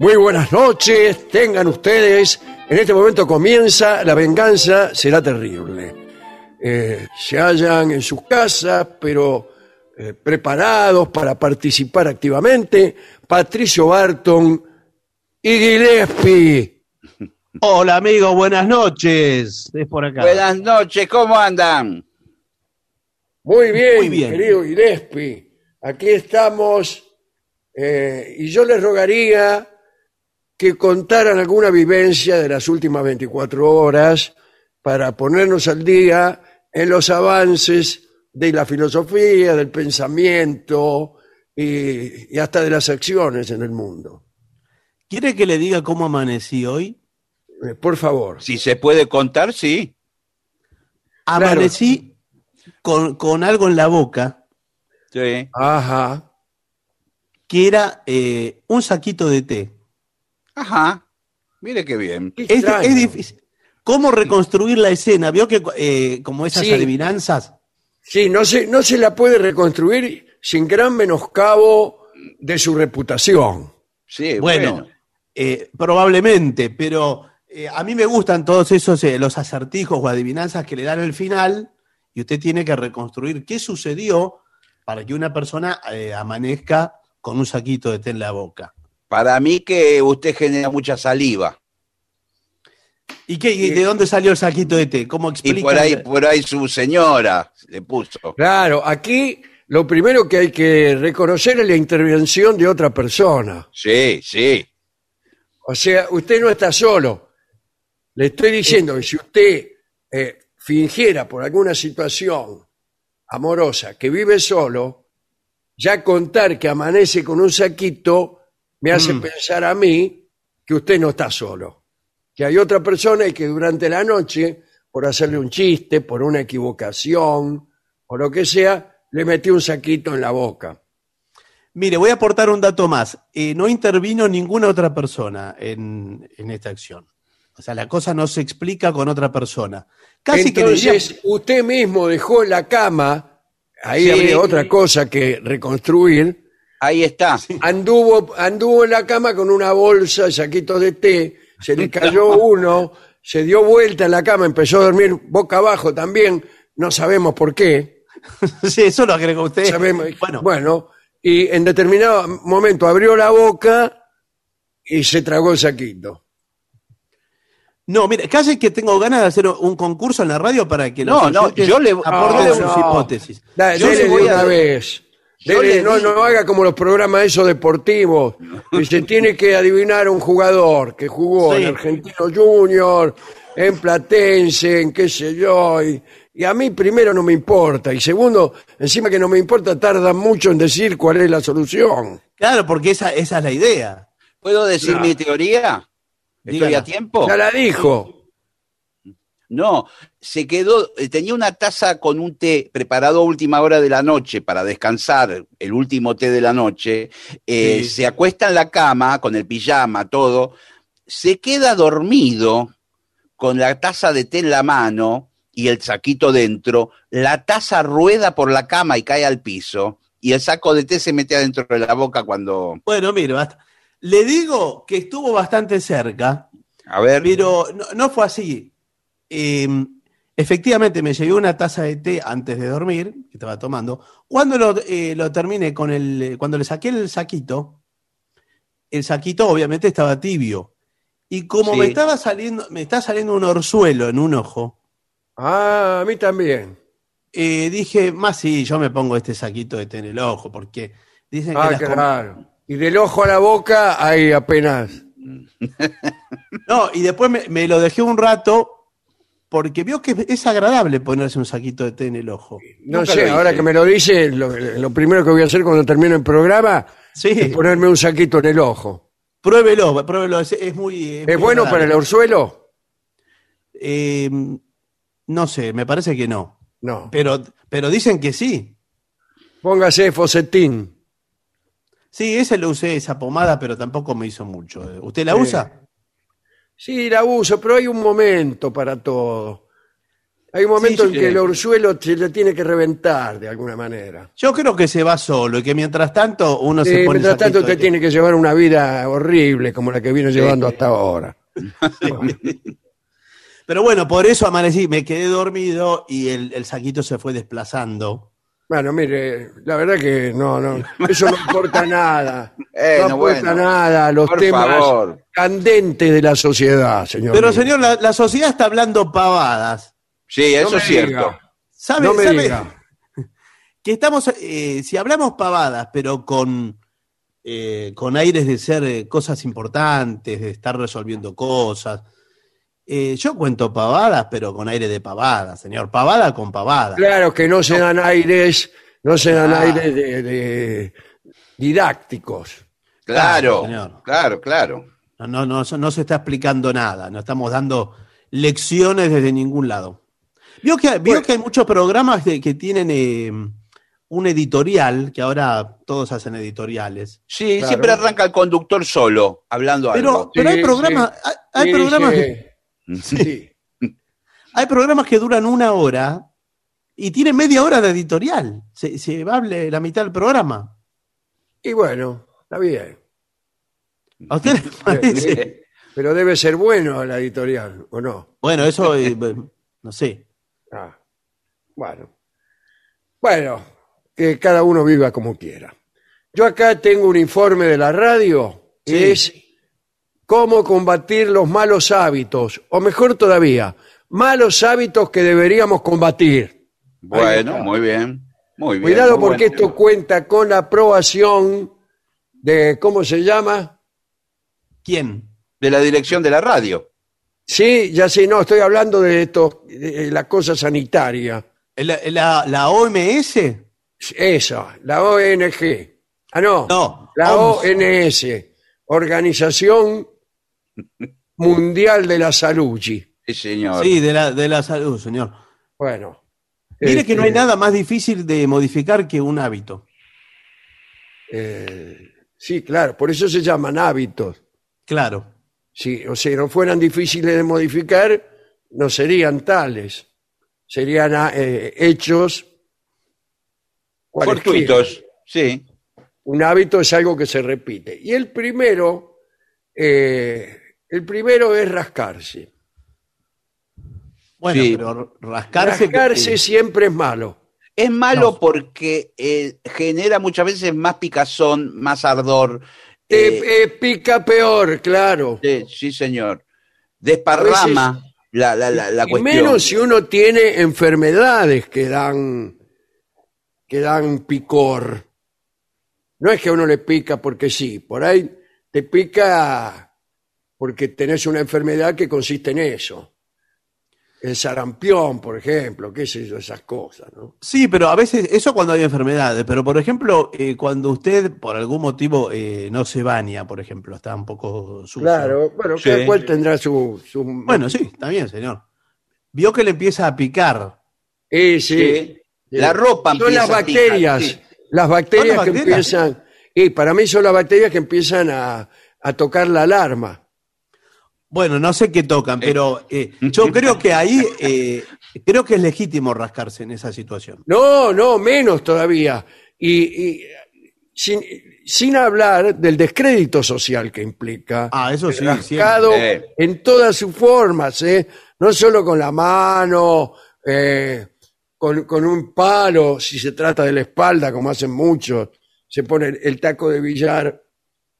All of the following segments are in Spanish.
Muy buenas noches, tengan ustedes. En este momento comienza La venganza será terrible. Eh, se hallan en sus casas, pero eh, preparados para participar activamente. Patricio Barton y Gillespie. Hola amigos, buenas noches. Es por acá. Buenas noches, ¿cómo andan? Muy bien, Muy bien. querido Gillespie. Aquí estamos eh, y yo les rogaría que contaran alguna vivencia de las últimas 24 horas para ponernos al día en los avances de la filosofía, del pensamiento y, y hasta de las acciones en el mundo. ¿Quiere que le diga cómo amanecí hoy? Eh, por favor. Si se puede contar, sí. Amanecí con, con algo en la boca Sí. Ajá. que era eh, un saquito de té. Ajá. Mire qué bien. Qué Es, difícil. ¿Cómo reconstruir la escena? ¿Vio que eh, como esas Sí. adivinanzas? Sí, no se, no se la puede reconstruir sin gran menoscabo de su reputación. Sí, Bueno, bueno. eh, probablemente, pero eh, a mí me gustan todos esos, eh, los acertijos o adivinanzas que le dan el final y usted tiene que reconstruir qué sucedió para que una persona eh, amanezca con un saquito de té en la boca. Para mí que usted genera mucha saliva. ¿Y, qué, y de dónde salió el saquito de té? ¿Cómo explica? Y por ahí, por ahí su señora le puso. Claro, aquí lo primero que hay que reconocer es la intervención de otra persona. Sí, sí. O sea, usted no está solo. Le estoy diciendo que si usted eh, fingiera por alguna situación amorosa que vive solo, ya contar que amanece con un saquito me hace Mm. pensar a mí que usted no está solo. Que hay otra persona y que durante la noche, por hacerle un chiste, por una equivocación o lo que sea, le metió un saquito en la boca. Mire, voy a aportar un dato más. Eh, no intervino ninguna otra persona en, en esta acción. O sea, la cosa no se explica con otra persona. Casi que diría- Entonces, usted mismo dejó la cama, ahí Sí. habría otra cosa que reconstruir, Ahí está. anduvo, anduvo en la cama con una bolsa, saquito de té, se le cayó uno se dio vuelta en la cama, empezó a dormir boca abajo también, no sabemos por qué. sí, eso lo agregó usted. Sabemos- Bueno, bueno, y en determinado momento abrió la boca y se tragó el saquito. no, mire, casi que tengo ganas de hacer un concurso en la radio para que No, los no, oyentes yo le- aporten no, sus no. hipótesis. Da- Yo le voy de una a- vez. Dele, no, no haga como los programas esos deportivos. Que se tiene que adivinar un jugador que jugó en Argentino Junior, en Platense, en qué sé yo. Y, y a mí primero no me importa. Y segundo, encima que no me importa, tarda mucho en decir cuál es la solución. Claro, porque esa, esa es la idea. ¿Puedo decir mi teoría? ¿Estoy Dígala. a tiempo? Ya la dijo. No, se quedó, eh, tenía una taza con un té preparado a última hora de la noche para descansar, el último té de la noche, eh, Sí. se acuesta en la cama con el pijama, todo, se queda dormido con la taza de té en la mano y el saquito dentro, la taza rueda por la cama y cae al piso y el saco de té se mete adentro de la boca cuando, Bueno, mire, basta. Le digo que estuvo bastante cerca, a ver, pero no, no fue así. Eh, efectivamente, me llevé una taza de té antes de dormir, que estaba tomando. Cuando lo, eh, lo terminé con el. Cuando le saqué el saquito, el saquito obviamente estaba tibio. Y como Sí. me estaba saliendo, me está saliendo un orzuelo en un ojo, Ah, a mí también. eh, dije, más sí, yo me pongo este saquito de té en el ojo, porque dicen que Ah, com- claro. Y del ojo a la boca hay apenas. No, y después me, me lo dejé un rato porque vio que es agradable ponerse un saquito de té en el ojo. No Nunca sé, ahora que me lo dice, lo, lo primero que voy a hacer cuando termine el programa Sí, es ponerme un saquito en el ojo. pruébelo, pruébelo, es, es muy... ¿Es muy bueno para el orzuelo? Eh, no sé, me parece que no. No. Pero, pero dicen que sí. Póngase fosetín. Sí, ese lo usé, esa pomada, pero tampoco me hizo mucho. ¿Usted la Sí. usa? Sí, la uso, pero hay un momento para todo. Hay un momento Sí, en sí. que el orzuelo se le tiene que reventar de alguna manera. Yo creo que se va solo y que mientras tanto uno Sí, se pone mientras tanto usted tiene que llevar una vida horrible como la que viene llevando hasta ahora. Pero bueno, por eso amanecí, me quedé dormido y el, el saquito se fue desplazando. Bueno, mire, la verdad que no, no, eso no importa nada. Eh, no no, aporta bueno. nada a los Por temas favor. Candentes de la sociedad, señor. Pero señor, la, la sociedad está hablando pavadas. sí, eso es cierto. diga. ¿Sabe, No me sabe diga. que estamos, eh, si hablamos pavadas, pero con, eh, con aires de ser eh, cosas importantes, de estar resolviendo cosas? eh, yo cuento pavadas, pero con aire de pavada, señor. Pavada con pavada. Claro que no se dan aires, no se dan Ah. aires de, de didácticos. Claro, Claro, señor. claro, claro. No, no, no, no se está explicando nada, no estamos dando lecciones desde ningún lado. Vio que, vio Bueno. que hay muchos programas de- que tienen eh, un editorial, que ahora todos hacen editoriales. Sí, Claro. siempre arranca el conductor solo, hablando Pero, algo. pero hay Sí, programas, hay, hay Y programas, sí. hay programas que duran una hora y tienen media hora de editorial. Se, se hable la mitad del programa. Y bueno, está bien. ¿A usted le parece? Pero debe ser bueno la editorial, ¿o no? Bueno, eso, eh, no sé. Ah, bueno. Bueno, que cada uno viva como quiera. Yo acá tengo un informe de la radio que Sí. es cómo combatir los malos hábitos, o mejor todavía, malos hábitos que deberíamos combatir. Bueno, muy bien. Muy bien. Cuidado muy porque bueno. esto cuenta con la aprobación de, ¿cómo se llama? ¿Quién? De la dirección de la radio. Sí, ya sé, no, estoy hablando de esto, de la cosa sanitaria. ¿La, la- la OMS? Esa, la ONG. Ah, no. No, La OMS. ONS, Organización Mundial de la Salud. Sí, señor. Sí, de la, de la salud, señor. Bueno. Mire que no hay este, nada más difícil de modificar que un hábito. eh, sí, claro, por eso se llaman hábitos. Claro. Si, o sea, no fueran difíciles de modificar, no serían tales. Serían ah, eh, hechos. Fortuitos. Sí. Un hábito es algo que se repite. Y el primero, eh, el primero es rascarse. Bueno, Sí. pero rascarse. Rascarse siempre es malo. Es malo No. porque eh, genera muchas veces más picazón, más ardor. Te eh, eh, pica peor, claro. sí, sí, señor. Desparrama la, la, la, la y cuestión. menos si uno tiene enfermedades que dan que dan picor. No es que a uno le pica porque sí, por ahí te pica porque tenés una enfermedad que consiste en eso. El sarampión, por ejemplo, qué sé yo, esas cosas, ¿no? Sí, pero a veces, eso cuando hay enfermedades, pero por ejemplo, eh, cuando usted por algún motivo eh, no se baña, por ejemplo, está un poco sucio. Claro, bueno, Sí. cada cual tendrá su... su- Bueno, sí, está bien, señor. Vio que le empieza a picar. Eh, sí. Sí. La ropa Son las a picar, bacterias. sí. Las bacterias ¿Son las que bacterias? empiezan. Y para mí son las bacterias que empiezan a, a tocar la alarma. Bueno, no sé qué tocan, pero eh, yo creo que ahí, eh, creo que es legítimo rascarse en esa situación. No, no, menos todavía. Y, y sin, sin hablar del descrédito social que implica. Ah, eso sí, rascado siempre. en todas sus formas, ¿eh? No solo con la mano, eh, con, con un palo, si se trata de la espalda, como hacen muchos. Se pone el, el taco de billar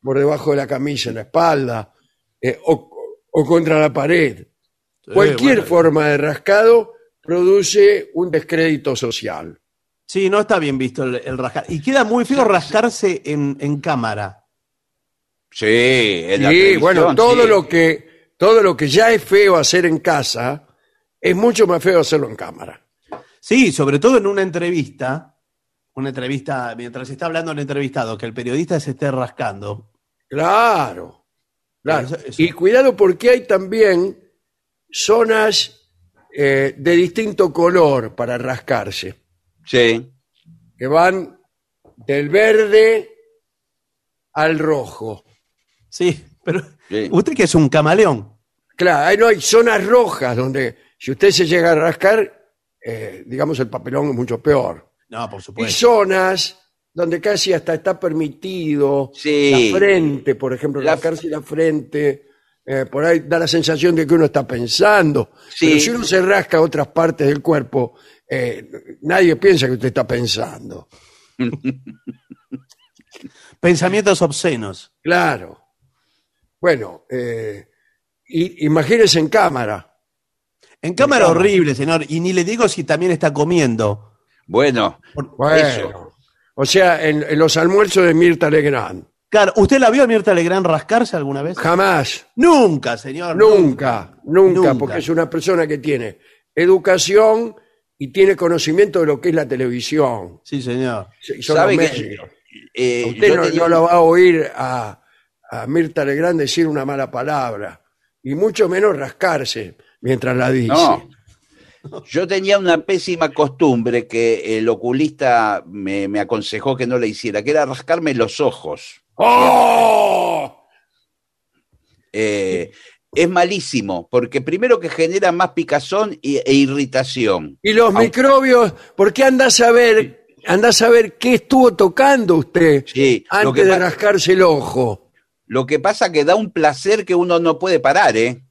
por debajo de la camisa en la espalda, eh, o, o contra la pared. Cualquier bueno. forma de rascado produce un descrédito social. Sí, no está bien visto el, el rascar. Y queda muy feo rascarse en, en cámara. Sí, en la Sí, bueno, todo sí. lo que todo lo que ya es feo hacer en casa es mucho más feo hacerlo en cámara. Sí, sobre todo en una entrevista, una entrevista, mientras está hablando el entrevistado, que el periodista se esté rascando. Claro, claro. Eso- eso. Y cuidado porque hay también zonas eh, de distinto color para rascarse, Sí. que van del verde al rojo. Sí, pero Sí. usted que es un camaleón. Claro, ahí no hay zonas rojas donde si usted se llega a rascar, eh, digamos el papelón es mucho peor. No, por Y supuesto. zonas donde casi hasta está permitido Sí. la frente, por ejemplo, La- rascarse la frente, eh, por ahí da la sensación de que uno está pensando. Sí. Pero si uno se rasca otras partes del cuerpo, eh, nadie piensa que usted está pensando. Pensamientos obscenos. Claro. Bueno, eh, y, imagínese en cámara. En cámara cámara. horrible, señor. Y ni le digo si también está comiendo. Bueno, Bueno, Eso. O sea, en, en los almuerzos de Mirta Legrand. Claro, ¿usted la vio a Mirta Legrand rascarse alguna vez? Jamás. Nunca, señor. Nunca, nunca, Nunca. porque es una persona que tiene educación y tiene conocimiento de lo que es la televisión. Sí, señor. Y son ¿Sabe los que, eh, Usted yo no, tenía no un- lo va a oír a, a Mirta Legrand decir una mala palabra, y mucho menos rascarse mientras la dice. No. Yo tenía una pésima costumbre que el oculista me, me aconsejó que no le hiciera, que era rascarme los ojos. ¡Oh! Eh, es malísimo, porque primero que genera más picazón e irritación. Y los Aunque- microbios, ¿por qué anda a saber, anda a saber qué estuvo tocando usted Sí, antes que de rascarse el ojo? Lo que pasa que da un placer que uno no puede parar, ¿eh?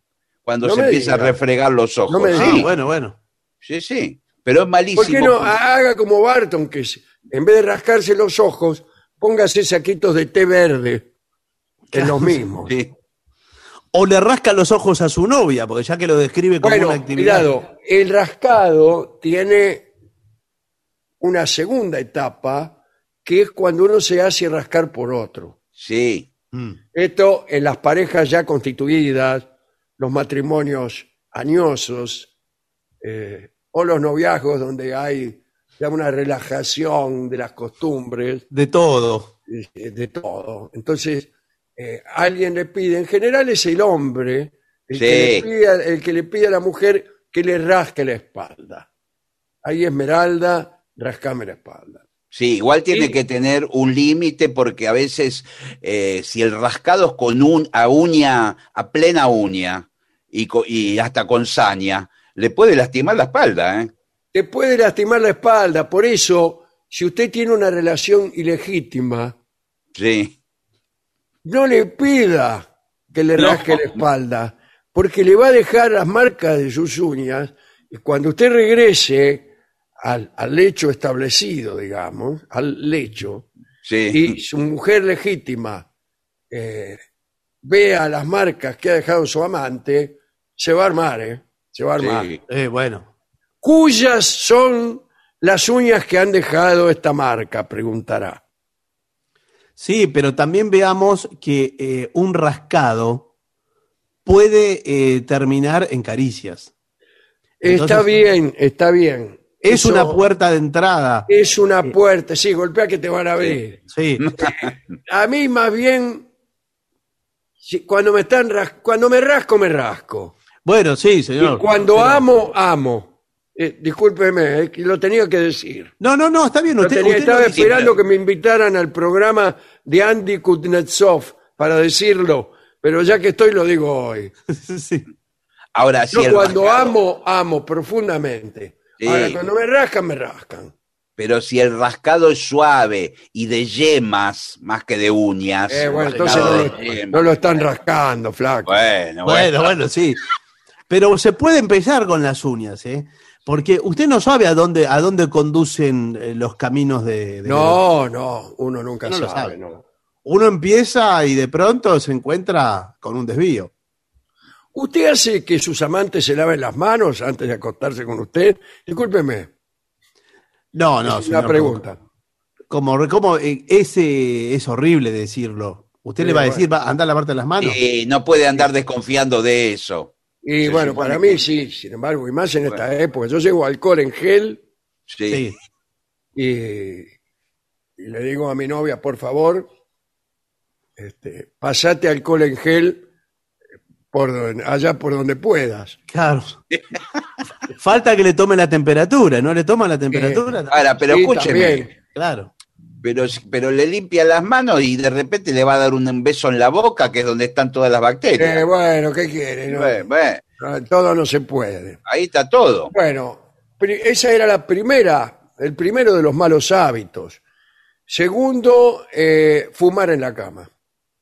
Cuando No se empieza diga. a refregar los ojos. No me sí, diga. Ah, bueno, bueno. sí, sí. Pero es malísimo. ¿Por qué no haga como Barton, que en vez de rascarse los ojos, póngase saquitos de té verde? Es lo mismo. Sí. O le rasca los ojos a su novia, porque ya que lo describe como Bueno, una actividad. cuidado, el rascado tiene una segunda etapa, que es cuando uno se hace rascar por otro. Sí. Mm. Esto en las parejas ya constituidas, los matrimonios añosos, eh, o los noviazgos donde hay ya una relajación de las costumbres, De todo. eh, de todo. Entonces, eh, alguien le pide, en general es el hombre, el, Sí. que le pide, a- el que le pide a la mujer que le rasque la espalda. Ahí Esmeralda, rascame la espalda. Sí, igual tiene Sí. que tener un límite porque a veces eh, si el rascado es con un, a uña, a plena uña y, hasta con saña, le puede lastimar la espalda, ¿eh? Te puede lastimar la espalda, por eso, si usted tiene una relación ilegítima, Sí. no le pida que le No. rasque la espalda, porque le va a dejar las marcas de sus uñas Y cuando usted regrese al, al lecho establecido, digamos, al lecho, Sí. y su mujer legítima eh, vea las marcas que ha dejado su amante, se va a armar, ¿eh? Se va a armar. sí. Eh, bueno. ¿Cuyas son las uñas que han dejado esta marca? Preguntará. Sí, pero también veamos que eh, un rascado puede eh, terminar en caricias. está bien, está bien. Es Eso una puerta de entrada. Es una puerta, sí, golpea que te van a ver. Sí. A mí más bien, cuando me están ras- cuando me rasco, me rasco. Bueno, sí, Y señor. cuando Pero- amo, amo. Eh, discúlpeme, eh, lo tenía que decir. No, no, no, está bien. Usted, tenía- usted estaba dice, esperando pero- que me invitaran al programa de Andy Kuznetsov para decirlo, pero ya que estoy lo digo hoy. Sí. Ahora, Yo el cuando rascado- amo, amo profundamente. Sí. Ahora, cuando me rascan, me rascan. Pero si el rascado es suave y de yemas más que de uñas. Eh, bueno, entonces no lo están rascando, flaco. Bueno, Bueno, bueno, sí. Pero se puede empezar con las uñas, ¿eh? Porque usted no sabe a dónde, a dónde conducen eh, los caminos de... de- No, no, uno nunca No lo sabe. no. Uno empieza y de pronto se encuentra con un desvío. ¿Usted hace que sus amantes se laven las manos antes de acostarse con usted? Discúlpeme, No, no, es una pregunta. Como, como eh, ese es horrible decirlo. Usted Sí, le va a bueno. decir, va, anda a lavarte las manos. Y no puede andar desconfiando de eso. Y Se bueno, supone para mí que- sí, sin embargo, y más en esta época. Yo llevo alcohol en gel Sí. Sí. y, y le digo a mi novia, por favor, este, pasate alcohol en gel por allá por donde puedas. Claro. Falta que le tome la temperatura, ¿no le toma la temperatura? Ahora, pero Sí, escúcheme. también. Claro. Pero, pero le limpia las manos y de repente le va a dar un beso en la boca, que es donde están todas las Eh, bacterias. bueno, ¿qué quiere? No, Bueno, bueno, no, todo no se puede. ahí está todo. Bueno, esa era la primera, el primero de los malos hábitos. Segundo, eh, fumar en la cama.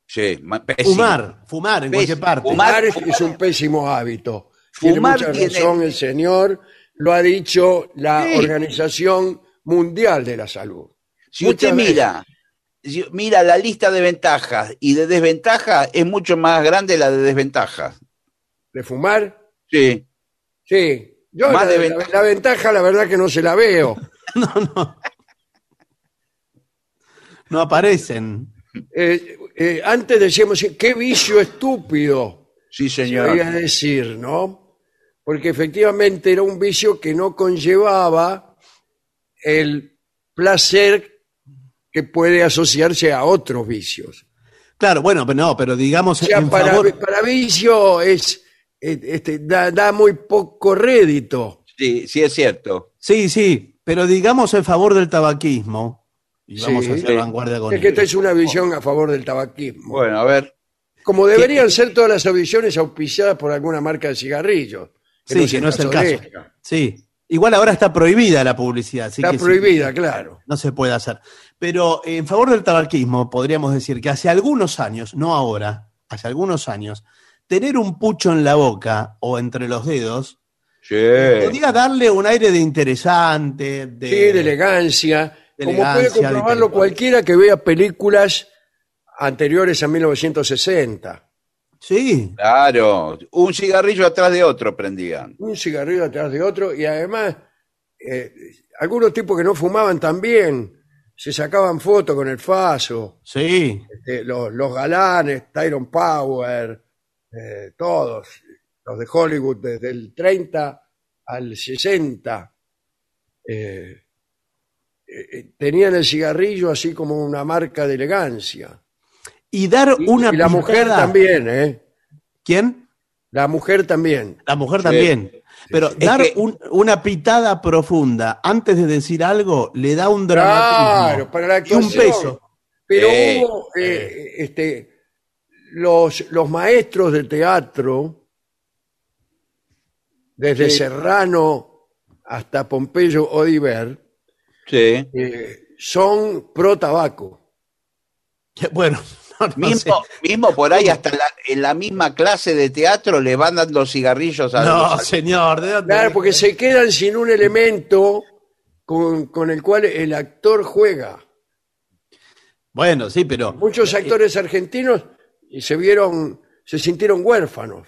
Sí, pésimo. Fumar, fumar en cualquier parte. Fumar- Fumar es, un pésimo hábito. Tiene Fumar mucha tiene- razón el señor, lo ha dicho la Sí. Organización Mundial de la Salud. Si Muchas usted veces. mira, si- mira la lista de ventajas y de desventajas, es mucho más grande la de desventajas. ¿De fumar? Sí. Sí. Yo Más la, de la- ventaja. la ventaja, la verdad que no se la veo. No, no. No aparecen. Eh, eh, antes decíamos, qué vicio estúpido. Sí, se señor. oía decir, ¿no? Porque efectivamente era un vicio que no conllevaba el placer que puede asociarse a otros vicios. Claro, bueno, pero no, pero digamos O sea, en para, favor. para vicio es este, da, da muy poco rédito. Sí, sí es cierto. Sí, sí, pero digamos en favor del tabaquismo. Y vamos Sí. a hacer Sí. vanguardia con Es que esta es una visión a favor del tabaquismo. Bueno, a ver. Como deberían ser todas las audiciones auspiciadas por alguna marca de cigarrillos. Sí, que no es el caso. esta. Sí. Igual ahora está prohibida la publicidad. así Está que sí, prohibida, claro. no se puede hacer. Pero en favor del tabaquismo, podríamos decir que hace algunos años, no ahora, hace algunos años, tener un pucho en la boca o entre los dedos Sí. podía darle un aire de interesante, de, Sí, de elegancia. de como elegancia, puede de comprobarlo cualquiera que vea películas anteriores a 1960. Sí, Claro. Un cigarrillo atrás de otro prendían. Un cigarrillo atrás de otro y además eh, algunos tipos que no fumaban también se sacaban fotos con el faso. sí. este, los, los galanes, Tyron Power, eh, todos, los de Hollywood desde el 30 al 60, eh, eh, tenían el cigarrillo así como una marca de elegancia. Y dar una y la mujer también, ¿eh? ¿Quién? La mujer también. La mujer Sí. también. Pero dar que- un- una pitada profunda antes de decir algo le da un dramatismo. Claro, para la y un peso. Pero Eh, hubo eh, este, los, los maestros de teatro, desde. Serrano hasta Pompeyo Odiver, Sí. eh, son pro tabaco. Bueno, No sé. Mismo, mismo por ahí, hasta la- en la misma clase de teatro le van dando cigarrillos a No, los señor, ¿de dónde? Claro, porque se quedan sin un elemento con, con el cual el actor juega. Bueno, sí, pero Muchos actores argentinos se vieron, se sintieron huérfanos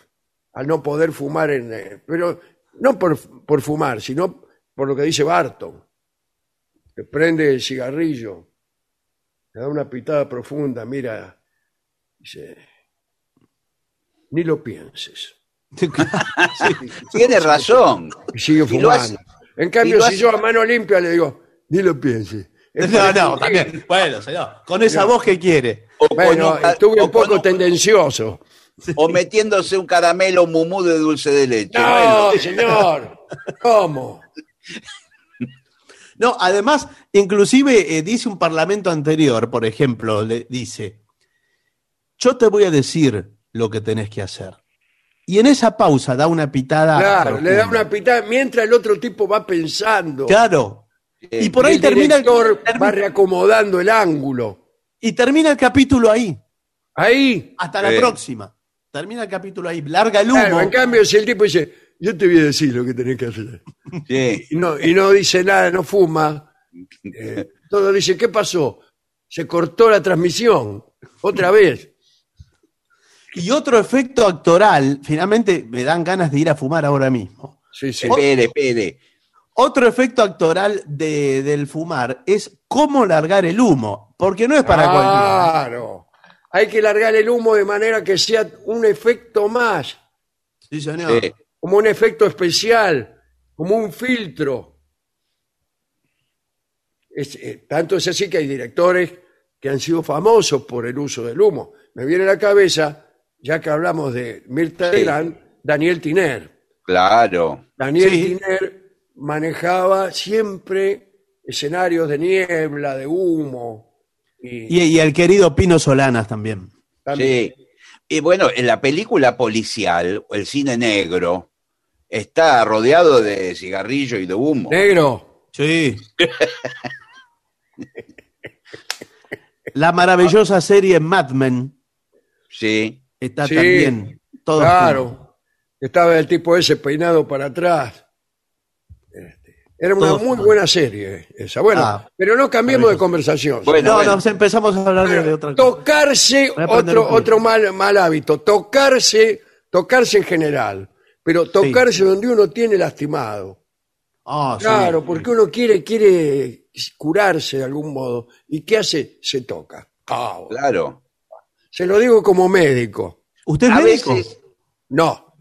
al no poder fumar en, eh, pero no por, por fumar, sino por lo que dice Barton. Que prende el cigarrillo, le da una pitada profunda, mira, dice, ni lo pienses. Tiene razón. Y sigue Y lo hace- fumando. En cambio, si yo a mano limpia le digo, ni lo pienses. Es No, no, también. Bueno, señor, con esa voz que quiere. O, Bueno, un- estuve o un poco un- tendencioso. o metiéndose un caramelo mumú de dulce de leche. No, señor. ¿Cómo? No, además, inclusive eh, dice un parlamento anterior, por ejemplo, le dice, yo te voy a decir lo que tenés que hacer. Y en esa pausa da una pitada. Claro, le da una pitada mientras el otro tipo va pensando. Claro. Eh, Y por ahí el termina el, director termi- va reacomodando el ángulo. y termina el capítulo ahí. Ahí. Hasta la próxima. Termina el capítulo ahí. Larga el humo. Claro, en cambio, si el tipo dice, yo te voy a decir lo que tenés que hacer. sí. Y no, y no dice nada, no fuma. eh, todo dice, ¿qué pasó? Se cortó la transmisión. Otra vez. Y otro efecto actoral, finalmente me dan ganas de ir a fumar ahora mismo. Sí, sí. Espere, espere. Otro efecto actoral de- del fumar es cómo largar el humo, porque no es para cualquiera. Claro. Hay que largar el humo de manera que sea un efecto más, Sí, señor. Sí. como un efecto especial, como un filtro. Es, eh, tanto es así que hay directores que han sido famosos por el uso del humo. Me viene a la cabeza, ya que hablamos de Mirta Sí. Legrand, Daniel Tiner. Claro. Daniel Sí. Tiner manejaba siempre escenarios de niebla, de humo. Y, Y, y el querido Pino Solanas también. también- Sí. Y bueno, en la película policial, el cine negro, está rodeado de cigarrillo y de humo. Negro, Sí. La maravillosa serie Mad Men Sí. Está Sí, también. Todo claro. Estaba el tipo ese peinado para atrás. Este, Era una Todo muy buena serie esa. Bueno, Ah, pero no cambiemos de conversación. Bueno, no, bueno. nos empezamos a hablar de, de otra cosa. Tocarse, otro, otro mal, mal hábito, tocarse, tocarse en general, pero tocarse donde uno tiene lastimado. Ah, sí. Claro, porque uno quiere, quiere curarse de algún modo. ¿Y qué hace? Se toca. Ah, bueno. Claro. Se lo digo como médico. ¿Usted es A médico? veces, No,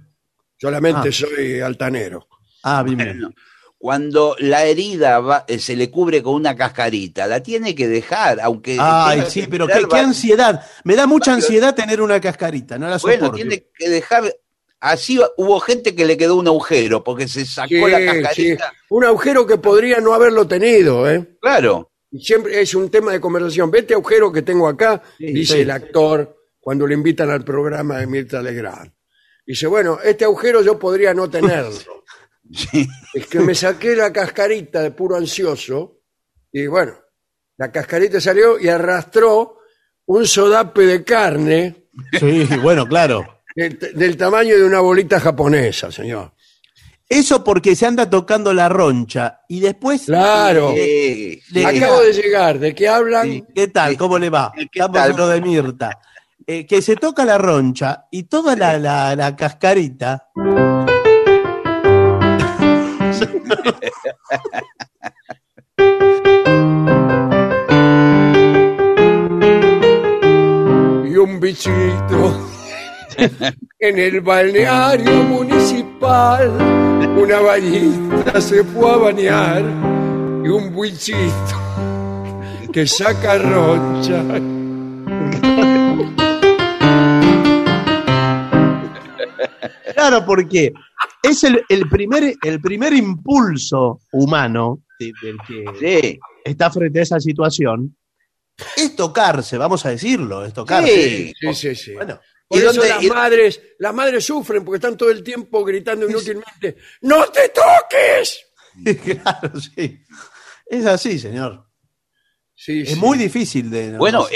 solamente Ah. soy altanero. Ah, bien, bien. bueno, cuando la herida va- eh, se le cubre con una cascarita, la tiene que dejar, aunque. Ay, sí, pero qué, ansiedad. Me da mucha ansiedad tener una cascarita, no la Bueno, soporto. tiene que dejar. Así hubo gente que le quedó un agujero porque se sacó Sí, la sí. cascarita. Un agujero que podría no haberlo tenido, ¿eh? Claro. Y siempre es un tema de conversación. Vete agujero que tengo acá, Sí, dice sí. el actor cuando le invitan al programa de Mirta Legrand. Dice, bueno, este agujero yo podría no tenerlo. Sí. es que me saqué la cascarita de puro ansioso y bueno, la cascarita salió y arrastró un sodape de carne Sí, bueno, claro. del, del tamaño de una bolita japonesa, señor. Eso porque se anda tocando la roncha y después. Claro. Le- sí. Acabo de llegar, ¿de qué hablan? Sí, ¿Qué tal? ¿Cómo le va? ¿Qué Estamos lo de Mirta. Eh, que se toca la roncha y toda la, la- la cascarita. y un bichito en el balneario municipal. Una bañista se fue a bañar y un bichito que saca roncha. Claro, porque es el, el primer, el primer impulso humano de- del que Sí. está frente a esa situación. Es tocarse, vamos a decirlo, es tocarse. Sí. Sí, sí, sí. Bueno, Por ¿Y eso dónde- las y- madres, las madres sufren porque están todo el tiempo gritando inútilmente, ¡No te toques! claro, sí. Es así, señor. Sí, Es sí. muy difícil de. Bueno,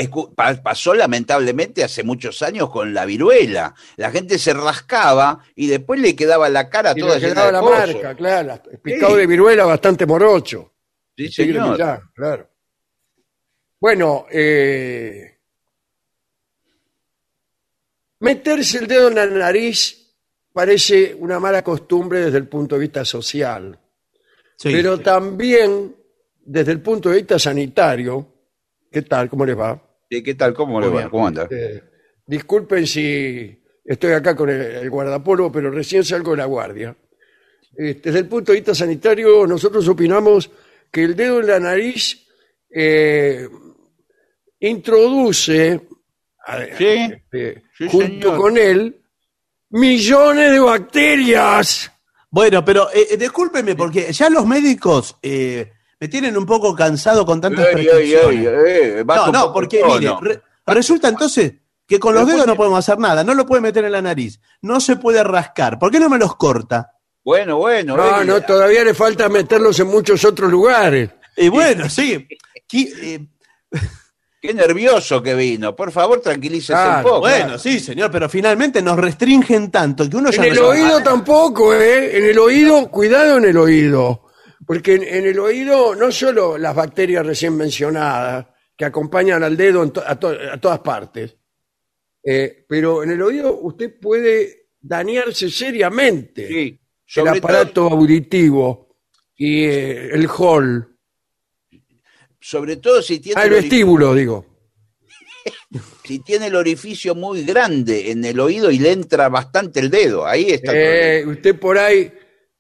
pasó lamentablemente hace muchos años con la viruela. La gente se rascaba y después le quedaba la cara Y toda le llena quedaba de la coso. marca, claro. El picado Sí. de viruela bastante morocho. Sí, señor. Claro. Bueno, eh, meterse el dedo en la nariz parece una mala costumbre desde el punto de vista social, Sí. pero también desde el punto de vista sanitario. ¿Qué tal? ¿Cómo les va? Sí, ¿Qué tal? ¿Cómo le Muy va? ¿Cómo anda? Eh, disculpen si estoy acá con el, el guardapolvo, pero recién salgo de la guardia. Eh, desde el punto de vista sanitario, nosotros opinamos que el dedo en la nariz eh, introduce, a- Sí, este, sí, junto señor. con él, millones de bacterias. Bueno, pero eh, eh, discúlpeme, porque ya los médicos eh, me tienen un poco cansado con tantas Ey, ey, prescripciones. ey, ey, baja No, no, poco porque mire, tono. re- resulta entonces que con los Después dedos no de- podemos hacer nada, no lo puede meter en la nariz, no se puede rascar. ¿Por qué no me los corta? Bueno, bueno. No, ey, no, todavía le falta meterlos en muchos otros lugares. Y bueno, sí. Qui- eh, Qué nervioso que vino. Por favor, tranquilícese Claro, un poco. bueno, sí, señor, pero finalmente nos restringen tanto que uno En ya el no sabe- oído tampoco, ¿eh? En el oído, cuidado en el oído. Porque en, en el oído no solo las bacterias recién mencionadas, que acompañan al dedo en to- a, to- a todas partes, eh, pero en el oído usted puede dañarse seriamente Sí, el aparato auditivo y eh, el hall, Sobre todo si tiene, ah, el vestíbulo, digo. si tiene el orificio muy grande en el oído y le entra bastante el dedo. Ahí está. Eh, usted por ahí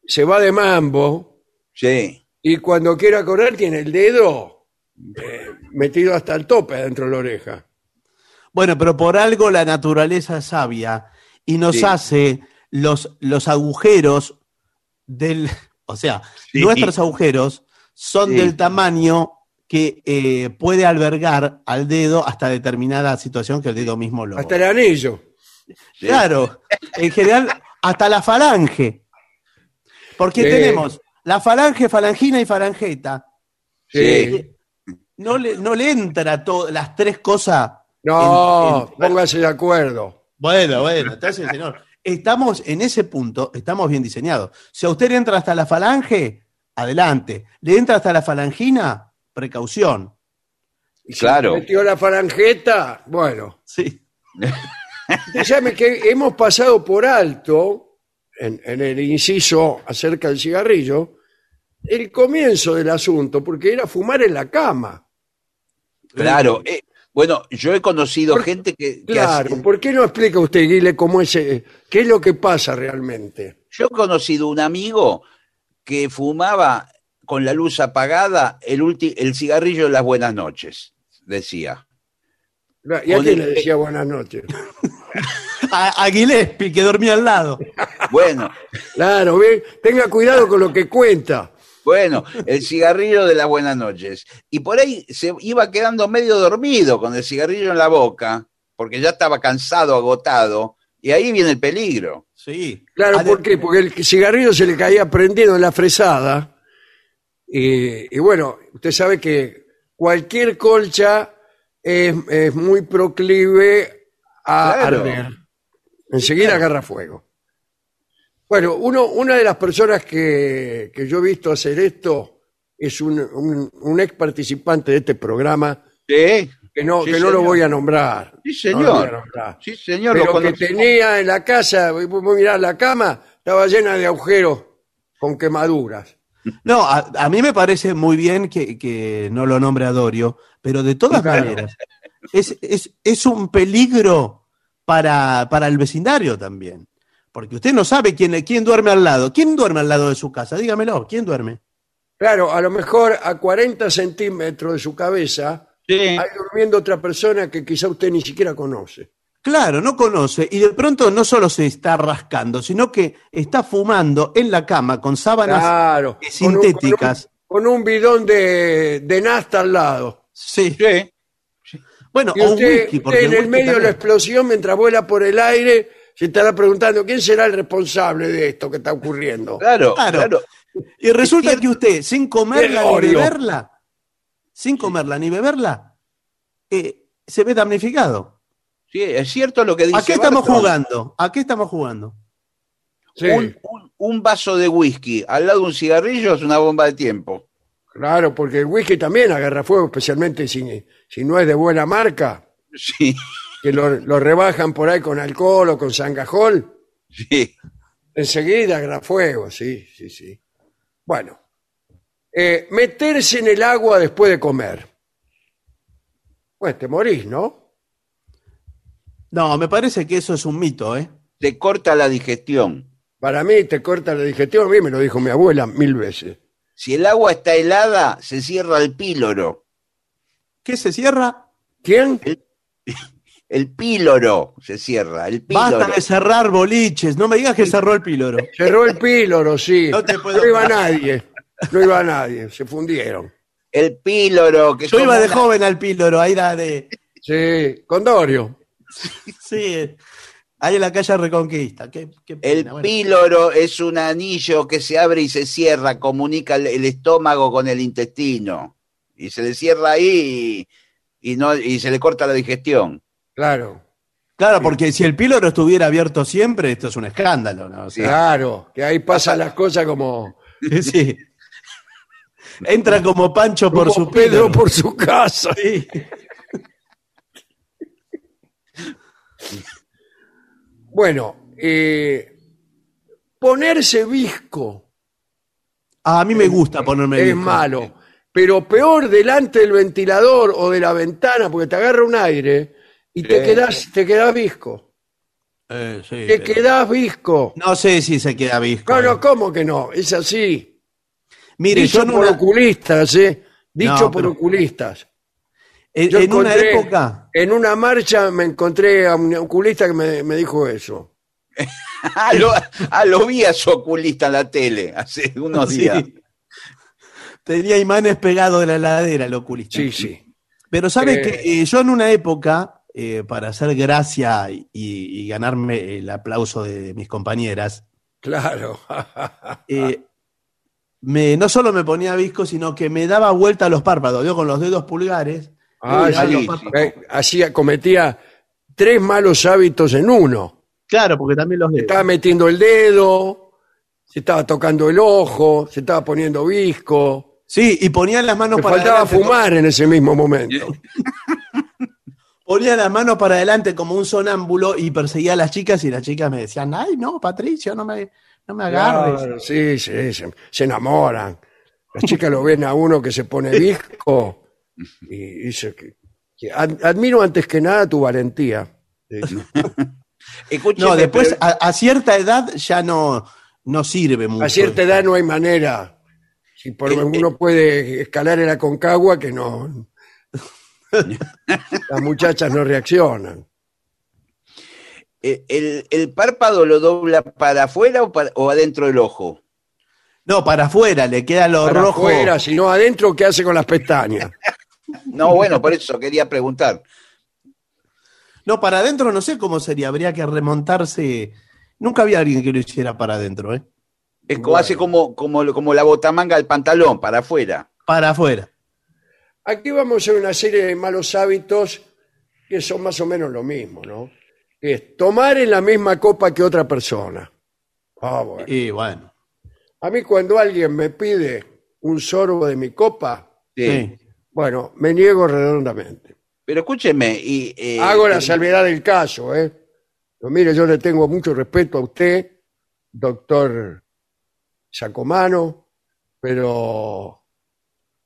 se va de mambo Sí. y cuando quiera correr tiene el dedo eh, metido hasta el tope dentro de la oreja. Bueno, pero por algo la naturaleza es sabia y nos Sí. hace los, los agujeros del. O sea, Sí. nuestros agujeros son Sí. del tamaño que eh, puede albergar al dedo hasta determinada situación que el dedo mismo lo. Hasta el anillo. Claro, en general, hasta la falange. Porque Sí. tenemos la falange, falangina y falangeta. Sí. No le, no le entra las tres cosas. No, en- en- póngase de acuerdo. Bueno, bueno, entonces, señor, estamos en ese punto, estamos bien diseñados. Si a usted le entra hasta la falange, adelante. Le entra hasta la falangina, precaución. Y si Claro. metió la falangeta, bueno. Sí. Sabe que hemos pasado por alto, en, en el inciso acerca del cigarrillo, el comienzo del asunto, porque era fumar en la cama. Claro. eh, bueno, yo he conocido Por- gente que, que Claro, hace- ¿por qué no explica usted, Guile, cómo es, eh, qué es lo que pasa realmente? Yo he conocido un amigo que fumaba con la luz apagada el, ulti- el cigarrillo de las buenas noches, decía. ¿Y a quién le decía buenas noches? A, a Gillespie, que dormía al lado. Bueno, Claro, ve, tenga cuidado con lo que cuenta. bueno, el cigarrillo de las buenas noches. Y por ahí se iba quedando medio dormido con el cigarrillo en la boca, porque ya estaba cansado, agotado, y ahí viene el peligro. Sí. Claro, ¿por qué? Porque el cigarrillo se le caía prendido en la fresada. Y, y bueno, usted sabe que cualquier colcha es, es muy proclive a Claro. arder. Enseguida agarra fuego. Bueno, uno, una de las personas que, que yo he visto hacer esto es un, un- un ex participante de este programa Sí, que no, Sí, que no lo señor. voy a nombrar. sí, No lo voy a señor. nombrar Sí, señor, lo pero que tenía en la casa, a mirar la cama, estaba llena de agujeros con quemaduras. No, a, a mí me parece muy bien que, que no lo nombre a Dorio, pero de todas Claro. maneras, es, es, es un peligro para, para el vecindario también. Porque usted no sabe quién, quién duerme al lado. ¿Quién duerme al lado de su casa? Dígamelo, ¿quién duerme? Claro, a lo mejor a 40 centímetros de su cabeza Sí. hay durmiendo otra persona que quizá usted ni siquiera conoce. Claro, no conoce y de pronto no solo se está rascando, sino que está fumando en la cama con sábanas Claro, eh, con un- sintéticas. Con un, con un bidón de, de nafta al lado. Sí. Sí. Bueno, Y o usted, whisky, usted porque en el whisky medio de la explosión, mientras vuela por el aire, se estará preguntando quién será el responsable de esto que está ocurriendo. Claro, Claro. claro. Y resulta Es que usted, sin comerla ni beberla, sin comerla ni beberla, eh, se ve damnificado. Sí, es cierto lo que dice. ¿A qué estamos Barton. jugando? ¿A qué estamos jugando? Sí, Un, un- un vaso de whisky al lado de un cigarrillo es una bomba de tiempo. claro, porque el whisky también agarra fuego, especialmente si, si no es de buena marca, Sí, que lo, lo rebajan por ahí con alcohol o con sangajol, sí. enseguida agarra fuego, sí, sí, sí. Bueno, eh, meterse en el agua después de comer. Pues te morís, ¿no? No, me parece que eso es un mito, ¿eh? Te corta la digestión. Para mí te corta la digestión, a mí me lo dijo mi abuela mil veces. Si el agua está helada, se cierra el píloro. ¿Qué se cierra? ¿Quién? El píloro se cierra, el píloro. Basta de cerrar boliches. No me digas que cerró el píloro. Cerró el píloro, sí. No te puedo iba creer. nadie, no iba nadie, se fundieron. El píloro, que Yo iba de una- joven al píloro, ahí era de. Sí, Condorio. Sí, ahí en la calle Reconquista. Qué, qué pena, El bueno. píloro es un anillo que se abre y se cierra, comunica el, el estómago con el intestino. Y se le cierra ahí y, y no, y se le corta la digestión. Claro, Claro, porque si el píloro estuviera abierto siempre, esto es un escándalo, ¿no? O sea, claro, que ahí pasan las cosas como, sí. Entra como Pancho por su Pedro píloro. por su casa. Sí. Bueno, eh, ponerse visco A mí me gusta ponerme es visco. malo, pero peor delante del ventilador o de la ventana porque te agarra un aire y te Sí. quedas, te quedas visco. Eh, sí, Te pero- quedás visco. No sé si se queda visco. No, eh. no, ¿cómo que no? Es así. Mire, Dicho yo en por oculistas, ¿eh? Dicho No, por pero- oculistas. En, Yo en una época. En una marcha me encontré a un oculista que me, me dijo eso. Ah, lo, ah, lo vi a su oculista en la tele hace unos Sí. días. Tenía imanes pegados de la heladera, el oculista. Sí, sí. Pero sabe Eh, que eh, yo en una época, eh, para hacer gracia y, y ganarme el aplauso de mis compañeras, Claro. eh, me, no solo me ponía visco, sino que me daba vuelta a los párpados, yo con los dedos pulgares. Ah, sí. Eh, Hacía, cometía tres malos hábitos en uno. Claro, porque también los dedos. Estaba metiendo el dedo, se estaba tocando el ojo, se estaba poniendo visco. Sí, y ponía las manos Me para faltaba adelante. fumar en ese mismo momento. Ponía las manos para adelante como un sonámbulo y perseguía a las chicas y las chicas me decían, ay, no, Patricio, no me, no me agarres. Claro, sí, sí, se, se enamoran. Las chicas lo ven a uno que se pone visco y dice que, que ad- admiro antes que nada tu valentía. No, después pero- a, a cierta edad ya no, no sirve mucho. A cierta edad no hay manera. Si por uno puede escalar en la concagua, que no. Las muchachas no reaccionan. eh, el, el párpado lo dobla para afuera o, para- o adentro del ojo. No, para afuera, le queda lo Para rojo. afuera, si no adentro, ¿qué hace con las pestañas? No, bueno, por eso quería preguntar. No, para adentro no sé cómo sería, habría que remontarse. Nunca había alguien que lo hiciera para adentro, ¿eh? Es como hace como, como, como la botamanga del pantalón, para afuera. Para afuera. Aquí vamos a hacer una serie de malos hábitos que son más o menos lo mismo, ¿no? Es tomar en la misma copa que otra persona. Ah, bueno. Y bueno. A mí cuando alguien me pide un sorbo de mi copa, Sí. Bueno, me niego redondamente. Pero escúcheme, y, eh, Hago la eh, salvedad del caso, ¿eh? Pero mire, yo le tengo mucho respeto a usted, doctor Sacomano, pero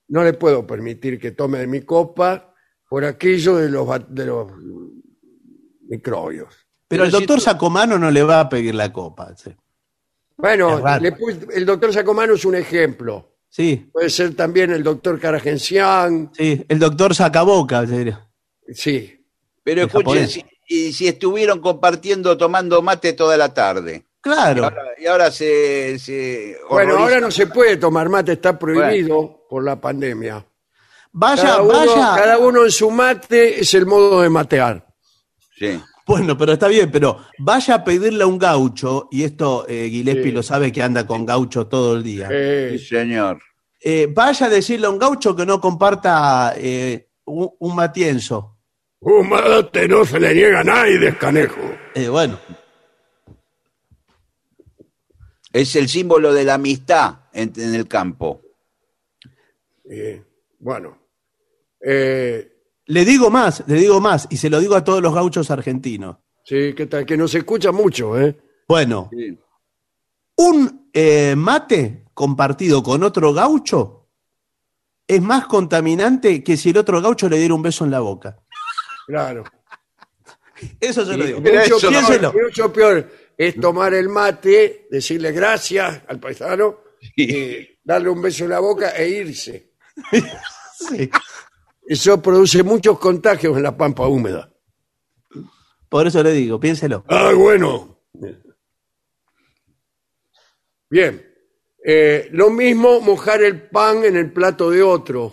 no le puedo permitir que tome de mi copa por aquello de los, ba- de los microbios. Pero el doctor Sacomano no le va a pedir la copa. Sí. Bueno, Es raro. le puse- el doctor Sacomano es un ejemplo. Sí, Puede ser también el doctor Caragencián, sí, el doctor Sacaboca. sería. sí. Pero el escuchen, si, y si estuvieron compartiendo, tomando mate toda la tarde. Y Claro. ahora, y ahora se, se Bueno, ahora no se puede tomar mate, está prohibido por la pandemia. Vaya, Cada uno, vaya. cada uno en su mate es el modo de matear. Sí. Bueno, pero está bien, pero vaya a pedirle a un gaucho, y esto eh, Gillespie Sí. lo sabe que anda con gaucho todo el día. Sí, señor. Eh, vaya a decirle a un gaucho que no comparta eh, un, un matienzo. Un mate no se le niega a nadie, descanejo. Eh, bueno, Es el símbolo de la amistad en, en el campo. Eh, bueno. Eh, le digo más, le digo más, y se lo digo a todos los gauchos argentinos. sí, que tal? Que no se escucha mucho, ¿eh? Bueno, un eh, mate compartido con otro gaucho es más contaminante que si el otro gaucho le diera un beso en la boca. Claro. Eso se lo Y digo. mucho, eso peor, piénselo. mucho peor es tomar el mate, decirle gracias al paisano, y darle un beso en la boca e irse. Sí. Eso produce muchos contagios en la pampa húmeda. Por eso le digo, piénselo. Ah, bueno. Bien. Eh, lo mismo mojar el pan en el plato de otro.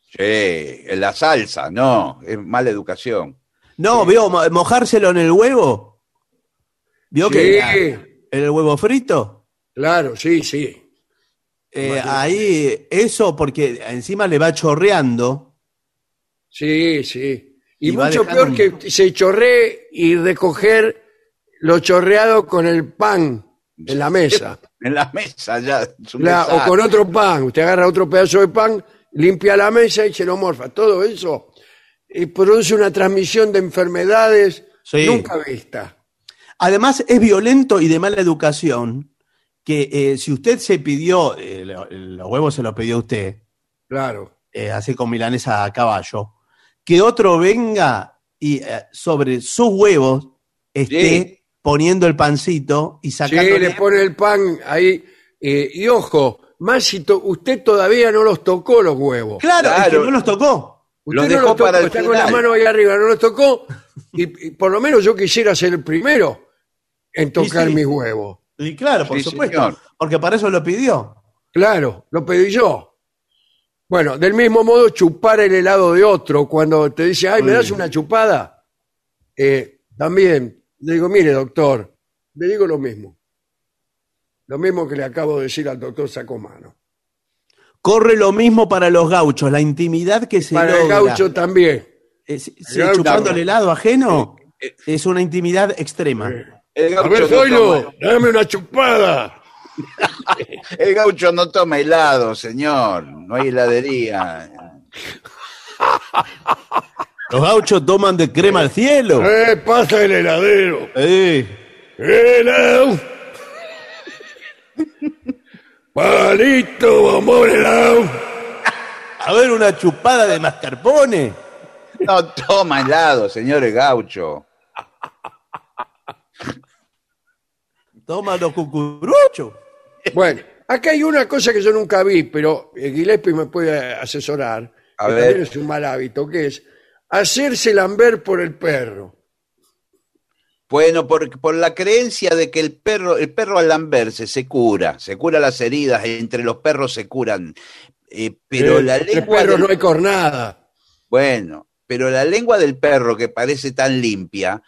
Sí, en la salsa, no, es mala educación. No, vio mo- mojárselo en el huevo. ¿Vio Sí. que en el huevo frito? Claro, sí, sí. Eh, ahí, eso porque encima le va chorreando. Sí, sí. Y, mucho peor que se chorree y recoger lo chorreado con el pan en la mesa. En la mesa ya. La- o con otro pan. Usted agarra otro pedazo de pan, limpia la mesa y se lo morfa. Todo eso y produce una transmisión de enfermedades Sí. nunca vista. Además, es violento y de mala educación que eh, si usted se pidió, eh, lo- los huevos se los pidió usted, Claro. eh, así con milanesa a caballo, que otro venga y eh, sobre sus huevos esté Sí. poniendo el pancito y Sí, sacándole... le pone el pan ahí. eh, y ojo, más si to- usted todavía no los tocó los huevos. Claro, es que no los tocó. Usted Los no dejó los tocó, para el está con la final. mano ahí arriba, no los tocó. Y, y por lo menos yo quisiera ser el primero en tocar sí. mis huevos. Y claro, por Sí, supuesto, señor. porque para eso lo pidió. Claro, lo pedí yo. Bueno, del mismo modo, chupar el helado de otro. Cuando te dice, ay, ¿me das una chupada? Eh, también, le digo, mire, doctor, le digo lo mismo. Lo mismo que le acabo de decir al doctor Sacomano. Corre lo mismo para los gauchos, la intimidad que se Para el logra. gaucho también. Eh, sí, gaucho. chupando el helado ajeno es una intimidad extrema. El A gaucho, ver, no Zoilo, toma, dame una chupada. el gaucho no toma helado, señor. No hay heladería. Los gauchos toman de crema al cielo. Eh, pasa el heladero. Eh, Helado. Palito, bombón helado. a ver una chupada de mascarpone. No toma helado, señor el gaucho. Toma los cucuruchos. Bueno, acá hay una cosa que yo nunca vi, pero Gillespie me puede asesorar. A que ver. también es un mal hábito, que es hacerse lamber por el perro. Bueno, por, por la creencia de que el perro, el perro al lamberse se cura, se cura las heridas, entre los perros se curan. Eh, pero Eh, la entre lengua perros del- no hay cornada. bueno, pero la lengua del perro que parece tan limpia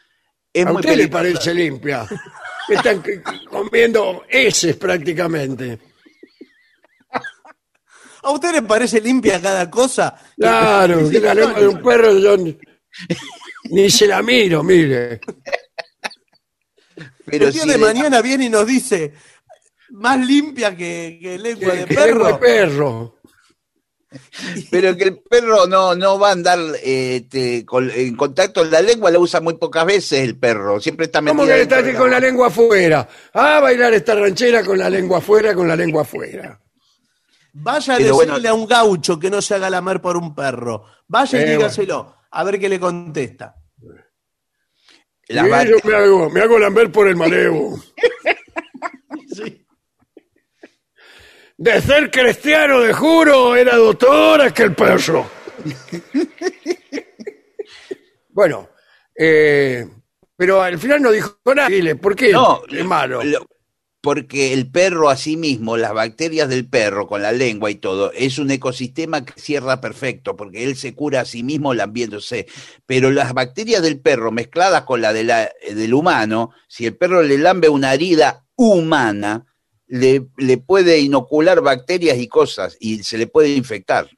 es A muy usted le parece limpia. Están comiendo heces prácticamente. ¿A usted le parece limpia cada cosa? Claro, que la lengua de un perro yo ni, ni se la miro, mire. Pero el día si de le- mañana viene y nos dice más limpia que, que lengua de Que lengua de perro. Pero que el perro no, no va a andar eh, te- con- en contacto, la lengua la usa muy pocas veces el perro, siempre está ¿Cómo metida que está con la lengua afuera? Ah, bailar esta ranchera con la lengua afuera, con la lengua afuera. Vaya a Pero decirle bueno- a un gaucho que no se haga lamar por un perro. Vaya y Eh, dígaselo. A ver qué le contesta. Yo me hago, me hago lamber por el malevo. De ser cristiano, de juro, era doctora que el perro. bueno, eh, pero al final no dijo nada. Dile, ¿por qué No, es malo? lo- porque el perro a sí mismo, las bacterias del perro con la lengua y todo, es un ecosistema que cierra perfecto, porque él se cura a sí mismo lambiéndose. Pero las bacterias del perro mezcladas con la, de la- del humano, si el perro le lambe una herida humana, le, le puede inocular bacterias y cosas y se le puede infectar.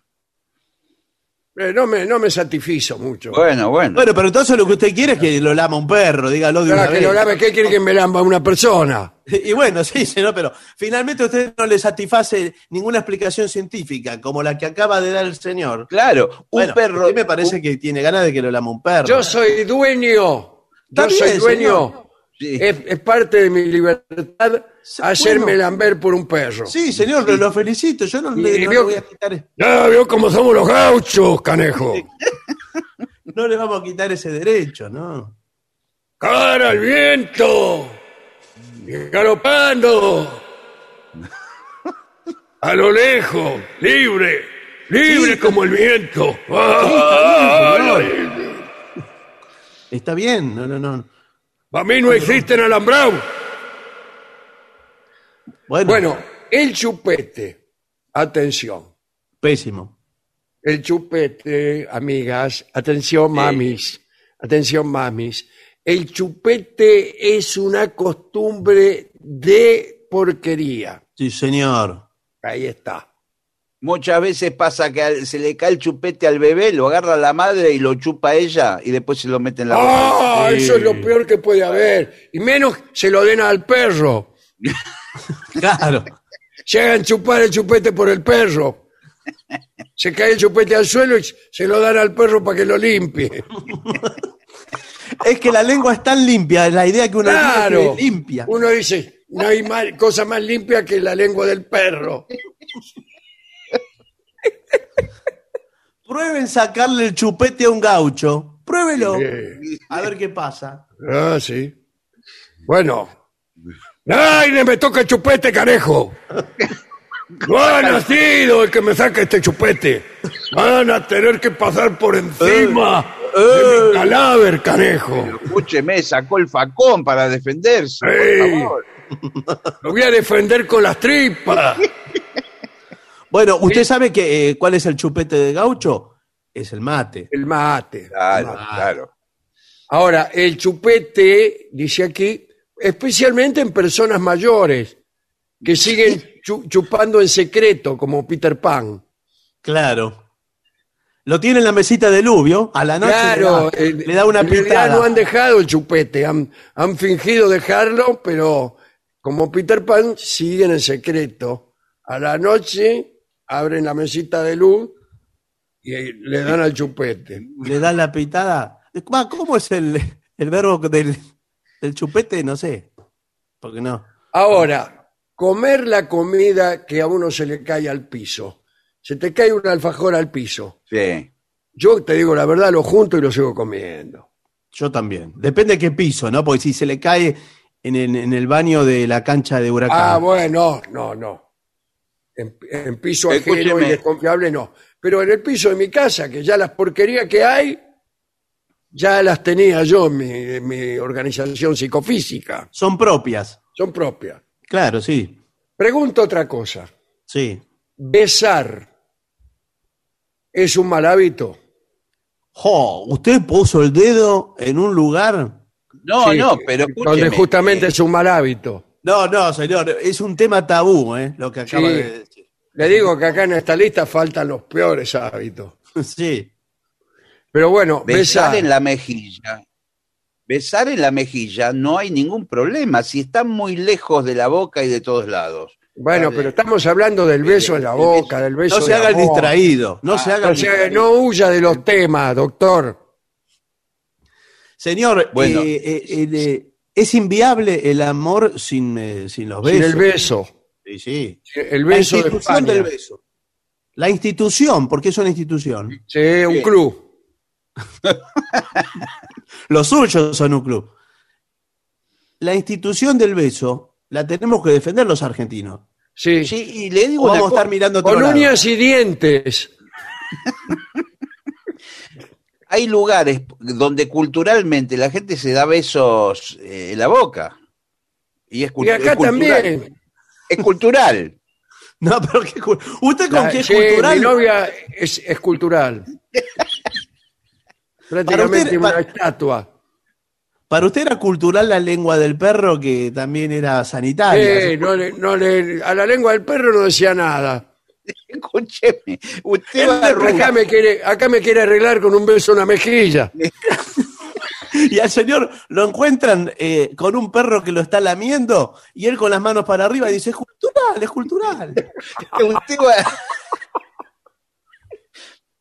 Eh, no, me, no me satisfizo mucho. Bueno, bueno. Bueno, pero entonces lo que usted quiere es que lo lama un perro, dígalo de una que vez. lo lame, ¿qué quiere que me lamba una persona? Y bueno, sí, señor, pero finalmente a usted no le satisface ninguna explicación científica, como la que acaba de dar el señor. Claro, un Bueno, perro. a mí me parece que tiene ganas de que lo lama un perro. Yo soy dueño. Yo soy dueño. señor. Sí. Es, es parte de mi libertad hacerme bueno. lamber por un perro. Sí, señor, lo, lo felicito. Yo no, le, Y no vio le voy a quitar, Ya vio cómo somos los gauchos, canejo. no le vamos a quitar ese derecho, ¿no? ¡Cara al viento! ¡Galopando! A lo lejos, libre, libre Sí, como el viento. está bien, ¡Ay! Está bien, no, no, no. Para mí no existen alambrados. Bueno, Bueno, el chupete, atención, pésimo. el chupete, amigas, atención mamis, atención mamis, el chupete es una costumbre de porquería. Sí, señor. Ahí está. Muchas veces pasa que al- se le cae el chupete al bebé, lo agarra la madre y lo chupa ella y después se lo mete en la boca. ¡Ah! Sí. Eso es lo peor que puede haber. Y menos se lo den al perro. Claro. Se hagan chupar el chupete por el perro. Se cae el chupete al suelo y se lo dan al perro para que lo limpie. Es que la lengua es tan limpia, la idea que uno tiene Claro. que es limpia. Uno dice, no hay más- cosa más limpia que la lengua del perro. Prueben sacarle el chupete a un gaucho. Pruébelo. Sí. A ver qué pasa. Ah, sí. Bueno. ¡Ay, me toca el chupete, carejo! No ha nacido el que me saque este chupete. Van a tener que pasar por encima de mi cadáver, canejo. Escúcheme, sacó el facón para defenderse. Sí. Por favor. Lo voy a defender con las tripas. Bueno, ¿usted sabe que, eh, cuál es el chupete de gaucho? Es el mate. El mate. Claro, claro. Ahora, el chupete, dice aquí, especialmente en personas mayores que siguen chu- chupando en secreto, como Peter Pan. Claro. Lo tiene en la mesita de luvio, a la noche Claro, le, da, le da una pitada. no han dejado el chupete, han, han fingido dejarlo, pero como Peter Pan siguen en secreto. A la noche abren la mesita de luz y le dan al chupete. Le da la pitada. Va, ¿Cómo es el, el verbo del, del chupete? No sé. Porque no. Ahora, comer la comida que a uno se le cae al piso. Se te cae un alfajor al piso. Sí. Yo te digo la verdad, lo junto y lo sigo comiendo. Yo también. Depende de qué piso, ¿no? Porque si se le cae en el, en el baño de la cancha de huracán. Ah, bueno, no, no. En, en piso ajeno y Escúcheme. desconfiable no. Pero en el piso de mi casa, que ya las porquerías que hay, ya las tenía yo en mi, en mi organización psicofísica. Son propias. Son propias. Claro, sí. Pregunto otra cosa. Sí. ¿Besar es un mal hábito? Jo, usted puso el dedo en un lugar. No, Sí, no, pero Donde escúcheme. justamente eh, es un mal hábito. No, no, señor. Es un tema tabú, ¿eh? Lo que acaba Sí. de decir. Le digo que acá en esta lista faltan los peores hábitos. Sí. Pero bueno, besar besar. en la mejilla. Besar en la mejilla no hay ningún problema si están muy lejos de la boca y de todos lados. Bueno, pero estamos hablando del beso en la boca, beso. del beso No se de haga el distraído. No se Ah, haga O el sea, distraído. no huya de los temas, doctor. Señor, Bueno. eh, eh, eh, es inviable el amor sin, eh, sin los besos. Sin el beso. Sí, sí. El La beso de institución del beso. La institución, porque es una institución. Sí, un club. Los suyos son un club. La institución del beso la tenemos que defender los argentinos. Sí. Sí, y le digo vamos a estar mirando Con uñas y dientes. Hay lugares donde culturalmente la gente se da besos eh, en la boca. Y es, Y acá es cultural. también. Es cultural. No, pero qué ¿Usted con La- qué sí, cultural? Mi novia es, es cultural. Prácticamente usted- una para- estatua. Para usted era cultural la lengua del perro, que también era sanitaria. Eh, no le- no le- a la lengua del perro no decía nada. Escúcheme, usted va Acá me, quiere, acá me quiere arreglar con un beso en la mejilla. Y al señor lo encuentran eh, con un perro que lo está lamiendo y él con las manos para arriba y dice, es cultural, es cultural. Usted va-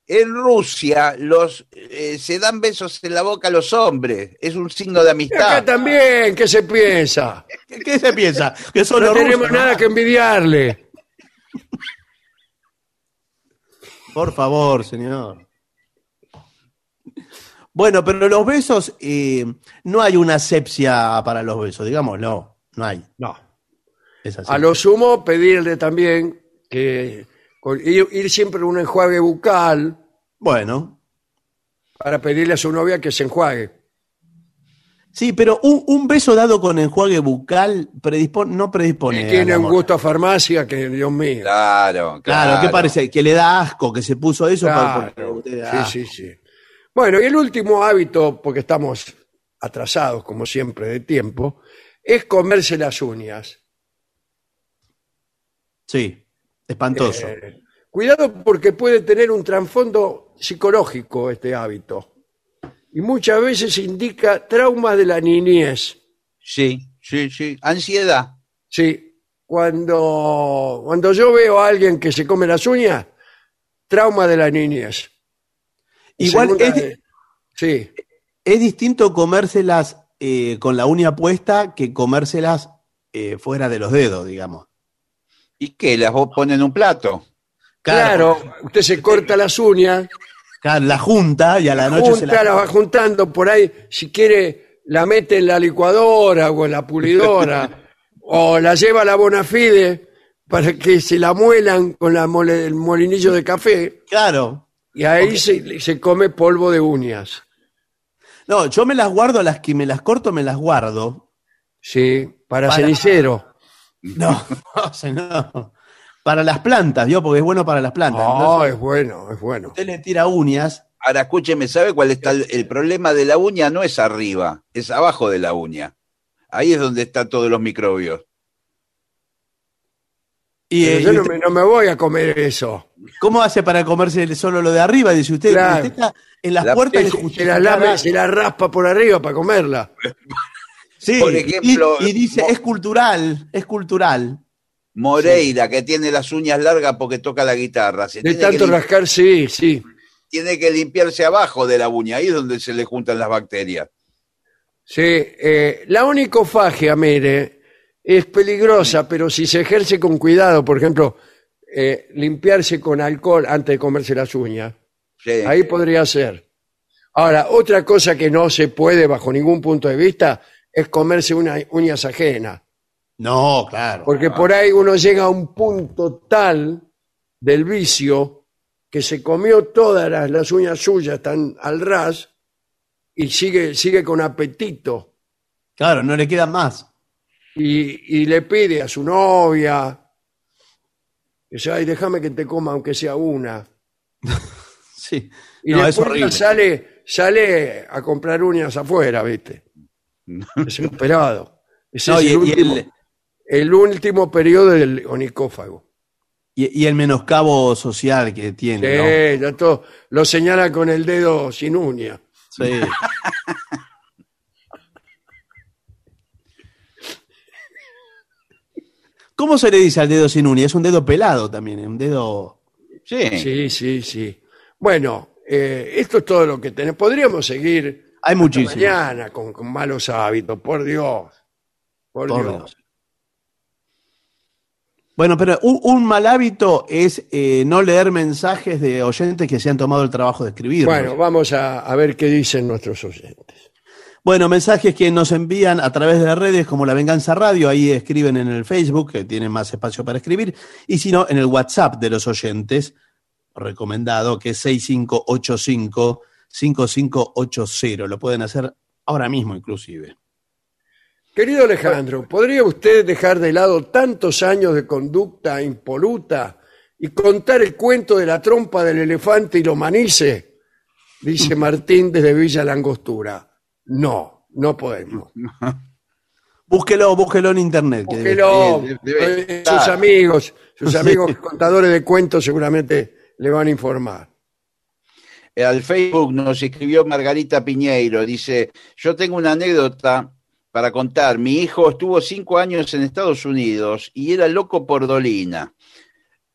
En Rusia los eh, se dan besos en la boca a los hombres. Es un signo de Y acá amistad. también, ¿qué se piensa? ¿Qué, qué se piensa? Que No tenemos rusos. nada que envidiarle. Por favor, señor. Bueno, pero los besos, eh, no hay una asepsia para los besos, digamos, no, no hay. No. Es así. A lo sumo, pedirle también que con- ir, ir siempre un enjuague bucal Bueno, para pedirle a su novia que se enjuague. Sí, pero un, un beso dado con enjuague bucal predispone, no predispone. Y al tiene un gusto a farmacia que, Dios mío. Claro, claro. Claro, ¿qué parece? Que le da asco, que se puso eso para Claro. porque usted-. Sí, sí, sí. Bueno, y el último hábito, porque estamos atrasados, como siempre, de tiempo, es comerse las uñas. Sí, espantoso. Eh, cuidado porque puede tener un trasfondo psicológico este hábito. Y muchas veces indica traumas de la niñez. Sí, sí, sí. Ansiedad. Sí, cuando, cuando yo veo a alguien que se come las uñas, trauma de la niñez. Igual es, de- Sí, es distinto comérselas eh, con la uña puesta que comérselas eh, fuera de los dedos, digamos. ¿Y qué? ¿Las vos ponen en un plato? claro, usted se corta las uñas, Claro, la junta y a la noche se junta, la la... va juntando por ahí, si quiere la mete en la licuadora o en la pulidora, o la lleva a la Bonafide para que se la muelan con la mole- el molinillo de café, Claro. y ahí se, se come polvo de uñas. No, yo me las guardo, las que me las corto me las guardo. Sí, para, Para- cenicero. No, o sea, no. Para las plantas, ¿vio? Porque es bueno para las plantas. Ah, Entonces, es bueno, es bueno. usted le tira uñas. Ahora, escúcheme, ¿sabe cuál está el, el problema de la uña? No es arriba, es abajo de la uña. Ahí es donde están todos los microbios. Y, Pero eh, yo y no me, no me voy a comer eso. ¿Cómo hace para comerse solo lo de arriba? Dice usted, Claro. usted está en las La- puertas de Se, se la lame- se la raspa por arriba para comerla. Sí, Por ejemplo, y, y dice, mo- es cultural, es cultural. Moreira, que tiene las uñas largas porque toca la guitarra. Se De tiene, tanto rascar, sí, sí. tiene que limpiarse abajo de la uña, ahí es donde se le juntan las bacterias. Sí, eh, la onicofagia, mire, es peligrosa, pero si se ejerce con cuidado, por ejemplo, eh, limpiarse con alcohol antes de comerse las uñas, Sí. ahí podría ser. Ahora, otra cosa que no se puede bajo ningún punto de vista es comerse una, uñas ajenas, No, claro. porque por ahí uno llega a un punto tal del vicio que se comió todas las, las uñas suyas, están al ras, y sigue, sigue con apetito. Claro, no le quedan más. y, y le pide a su novia, que dice, ay, déjame que te coma aunque sea una. Sí. Y no, es después sale, sale a comprar uñas afuera, ¿viste? Desesperado. Ese No, es y- el, y el- el último periodo del onicófago. Y, y el menoscabo social que Sí, tiene. ¿no? ya todo, lo señala con el dedo sin uña. Sí. ¿Cómo se le dice al dedo sin uña? Es un dedo pelado también, es un dedo. Sí. Sí, sí, sí. Bueno, eh, esto es todo lo que tenemos. Podríamos seguir Hay muchísimo. mañana con, con malos hábitos, por Dios. Por, Por Dios. Dios. Bueno, pero un, un mal hábito es eh, no leer mensajes de oyentes que se han tomado el trabajo de escribir. Bueno, vamos a, a ver qué dicen nuestros oyentes. Bueno, mensajes que nos envían a través de las redes como La Venganza Radio, ahí escriben en el Facebook, que tienen más espacio para escribir, y si no, en el WhatsApp de los oyentes, recomendado, que es 6585-5580. Lo pueden hacer ahora mismo inclusive. Querido Alejandro, ¿podría usted dejar de lado tantos años de conducta impoluta y contar el cuento de la trompa del elefante y lo manice? Dice Martín desde Villa Langostura. No, no podemos. Búsquelo, búsquelo en internet. que Búsquelo, debe- debe estar. sus amigos, sus amigos contadores de cuentos seguramente le van a informar. Eh, Al Facebook nos escribió Margarita Piñeiro, dice, yo tengo una anécdota para contar. Mi hijo estuvo cinco años en Estados Unidos y era loco por Dolina.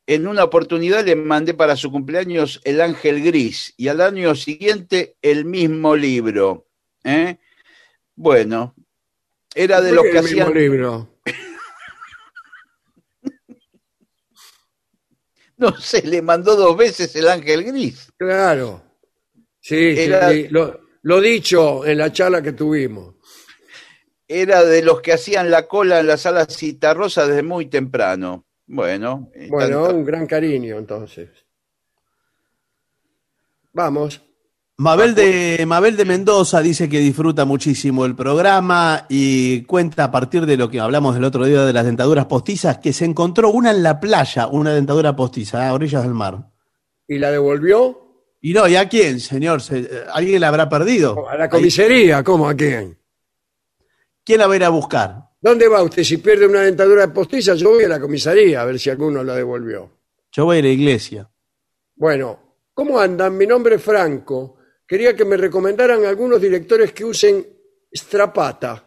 En una oportunidad le mandé para su cumpleaños El Ángel Gris y al año siguiente el mismo libro. ¿eh? Bueno, era de ¿Por los que el mismo libro? No sé, le mandó dos veces El Ángel Gris. Claro. Sí, sí, lo, lo dicho en la charla que tuvimos. Era de los que hacían la cola en la sala Citarrosa desde muy temprano. Bueno, Bueno, tanto- un gran cariño entonces. Vamos. Mabel de, Mabel de Mendoza dice que disfruta muchísimo el programa y cuenta a partir de lo que hablamos el otro día de las dentaduras postizas que se encontró una en la playa, una dentadura postiza, a orillas del mar. ¿Y la devolvió? Y no, ¿y a quién, señor? Se- eh, ¿Alguien la habrá perdido? A la comisaría, ¿cómo a quién? ¿Quién la va a ir a buscar? ¿Dónde va usted? Si pierde una dentadura postiza, yo voy a la comisaría a ver si alguno la devolvió. Yo voy a la iglesia. Bueno, ¿cómo andan? Mi nombre es Franco. Quería que me recomendaran algunos directores que usen Strapata.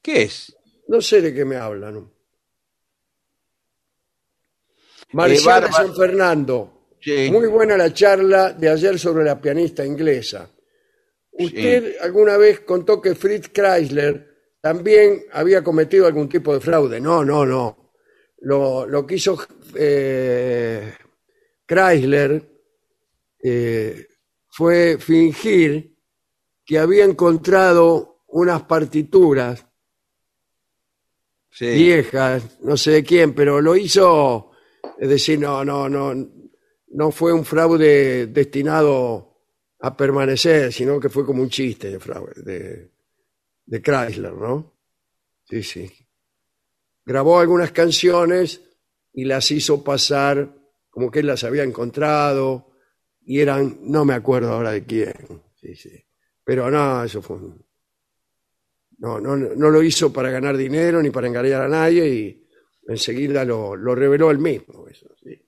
¿Qué es? No sé de qué me hablan. Marcial de Bárbara- San Fernando. Sí. Muy buena la charla de ayer sobre la pianista inglesa. Usted alguna vez contó que Fritz Chrysler también había cometido algún tipo de fraude. No, no, no. Lo, lo que hizo eh, Chrysler eh, fue fingir que había encontrado unas partituras Sí. viejas, no sé de quién, pero lo hizo, es decir, no, no, no, no fue un fraude destinado a permanecer, sino que fue como un chiste de de, de Chrysler, ¿no? Sí, sí. Grabó algunas canciones y las hizo pasar como que él las había encontrado y eran, no me acuerdo ahora de quién, sí, sí. Pero no, eso fue un, no, no, no lo hizo para ganar dinero ni para engañar a nadie y enseguida lo, lo reveló él mismo. Eso, sí.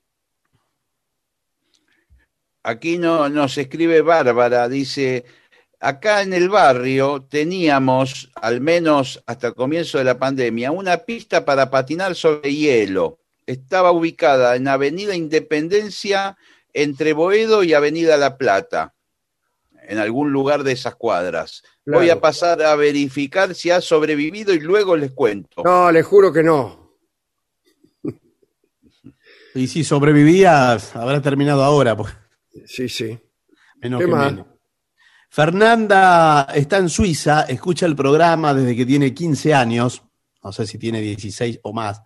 Aquí no, nos escribe Bárbara, dice, acá en el barrio teníamos, al menos hasta el comienzo de la pandemia, una pista para patinar sobre hielo. Estaba ubicada en Avenida Independencia entre Boedo y Avenida La Plata, en algún lugar de esas cuadras. Voy a pasar a verificar si ha sobrevivido y luego les cuento. No, le juro que no. Y si sobrevivías, habrá terminado ahora. pues, Sí, sí. menos ¿Qué que más? menos. Fernanda está en Suiza, escucha el programa desde que tiene 15 años, no sé si tiene 16 o más,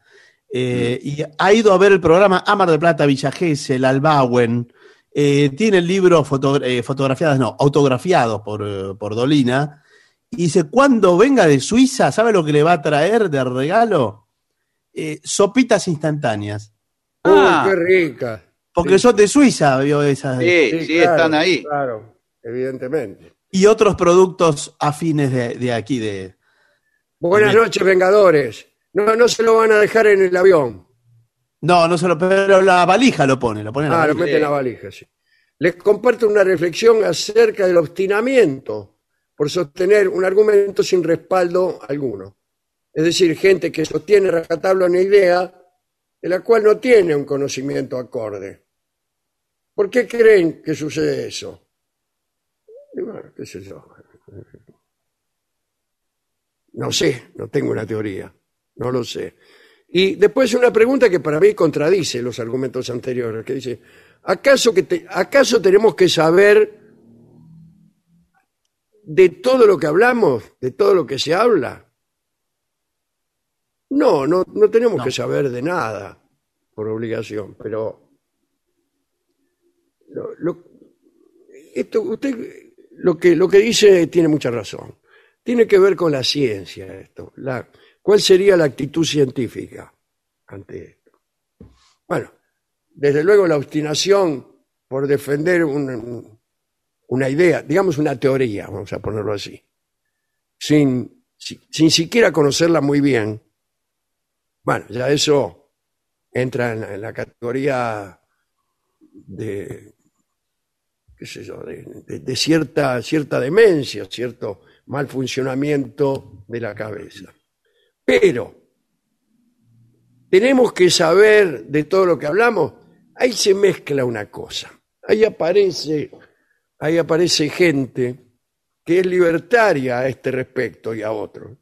eh, y ha ido a ver el programa Amar de Plata, Villa Gesell, Albauen, eh, tiene el libro foto- eh, fotografiadas, no, autografiados por, eh, por Dolina, y dice, cuando venga de Suiza, ¿sabe lo que le va a traer de regalo? Eh, sopitas instantáneas. Uy, Ah. qué rica. Porque son de Suiza, vio esas. Sí, sí, claro, están ahí. Claro, evidentemente. Y otros productos afines de, de aquí, de, Buenas noches, Vengadores. No, no se lo van a dejar en el avión. No, no se lo, pero la valija lo pone, lo pone en la Ah, lo valija. mete en la valija, sí. Les comparto una reflexión acerca del obstinamiento por sostener un argumento sin respaldo alguno. Es decir, gente que sostiene rajatabla una idea de la cual no tiene un conocimiento acorde. ¿Por qué creen que sucede eso? Y bueno, qué sé yo. No sé, no tengo una teoría, no lo sé. Y después una pregunta que para mí contradice los argumentos anteriores, que dice, ¿acaso, que te- ¿acaso tenemos que saber de todo lo que hablamos, de todo lo que se habla? No, no, no tenemos No. que saber de nada por obligación, pero lo- lo- esto, usted lo que, lo que dice tiene mucha razón. Tiene que ver con la ciencia esto. La, ¿Cuál sería la actitud científica ante esto? Bueno, desde luego la obstinación por defender un- una idea, digamos una teoría, vamos a ponerlo así, sin, si- sin siquiera conocerla muy bien, bueno, ya eso entra en la, en la categoría de, qué sé yo, de, cierta, cierta demencia, cierto mal funcionamiento de la cabeza. Pero tenemos que saber de todo lo que hablamos, ahí se mezcla una cosa. Ahí aparece, ahí aparece gente que es libertaria a este respecto y a otro.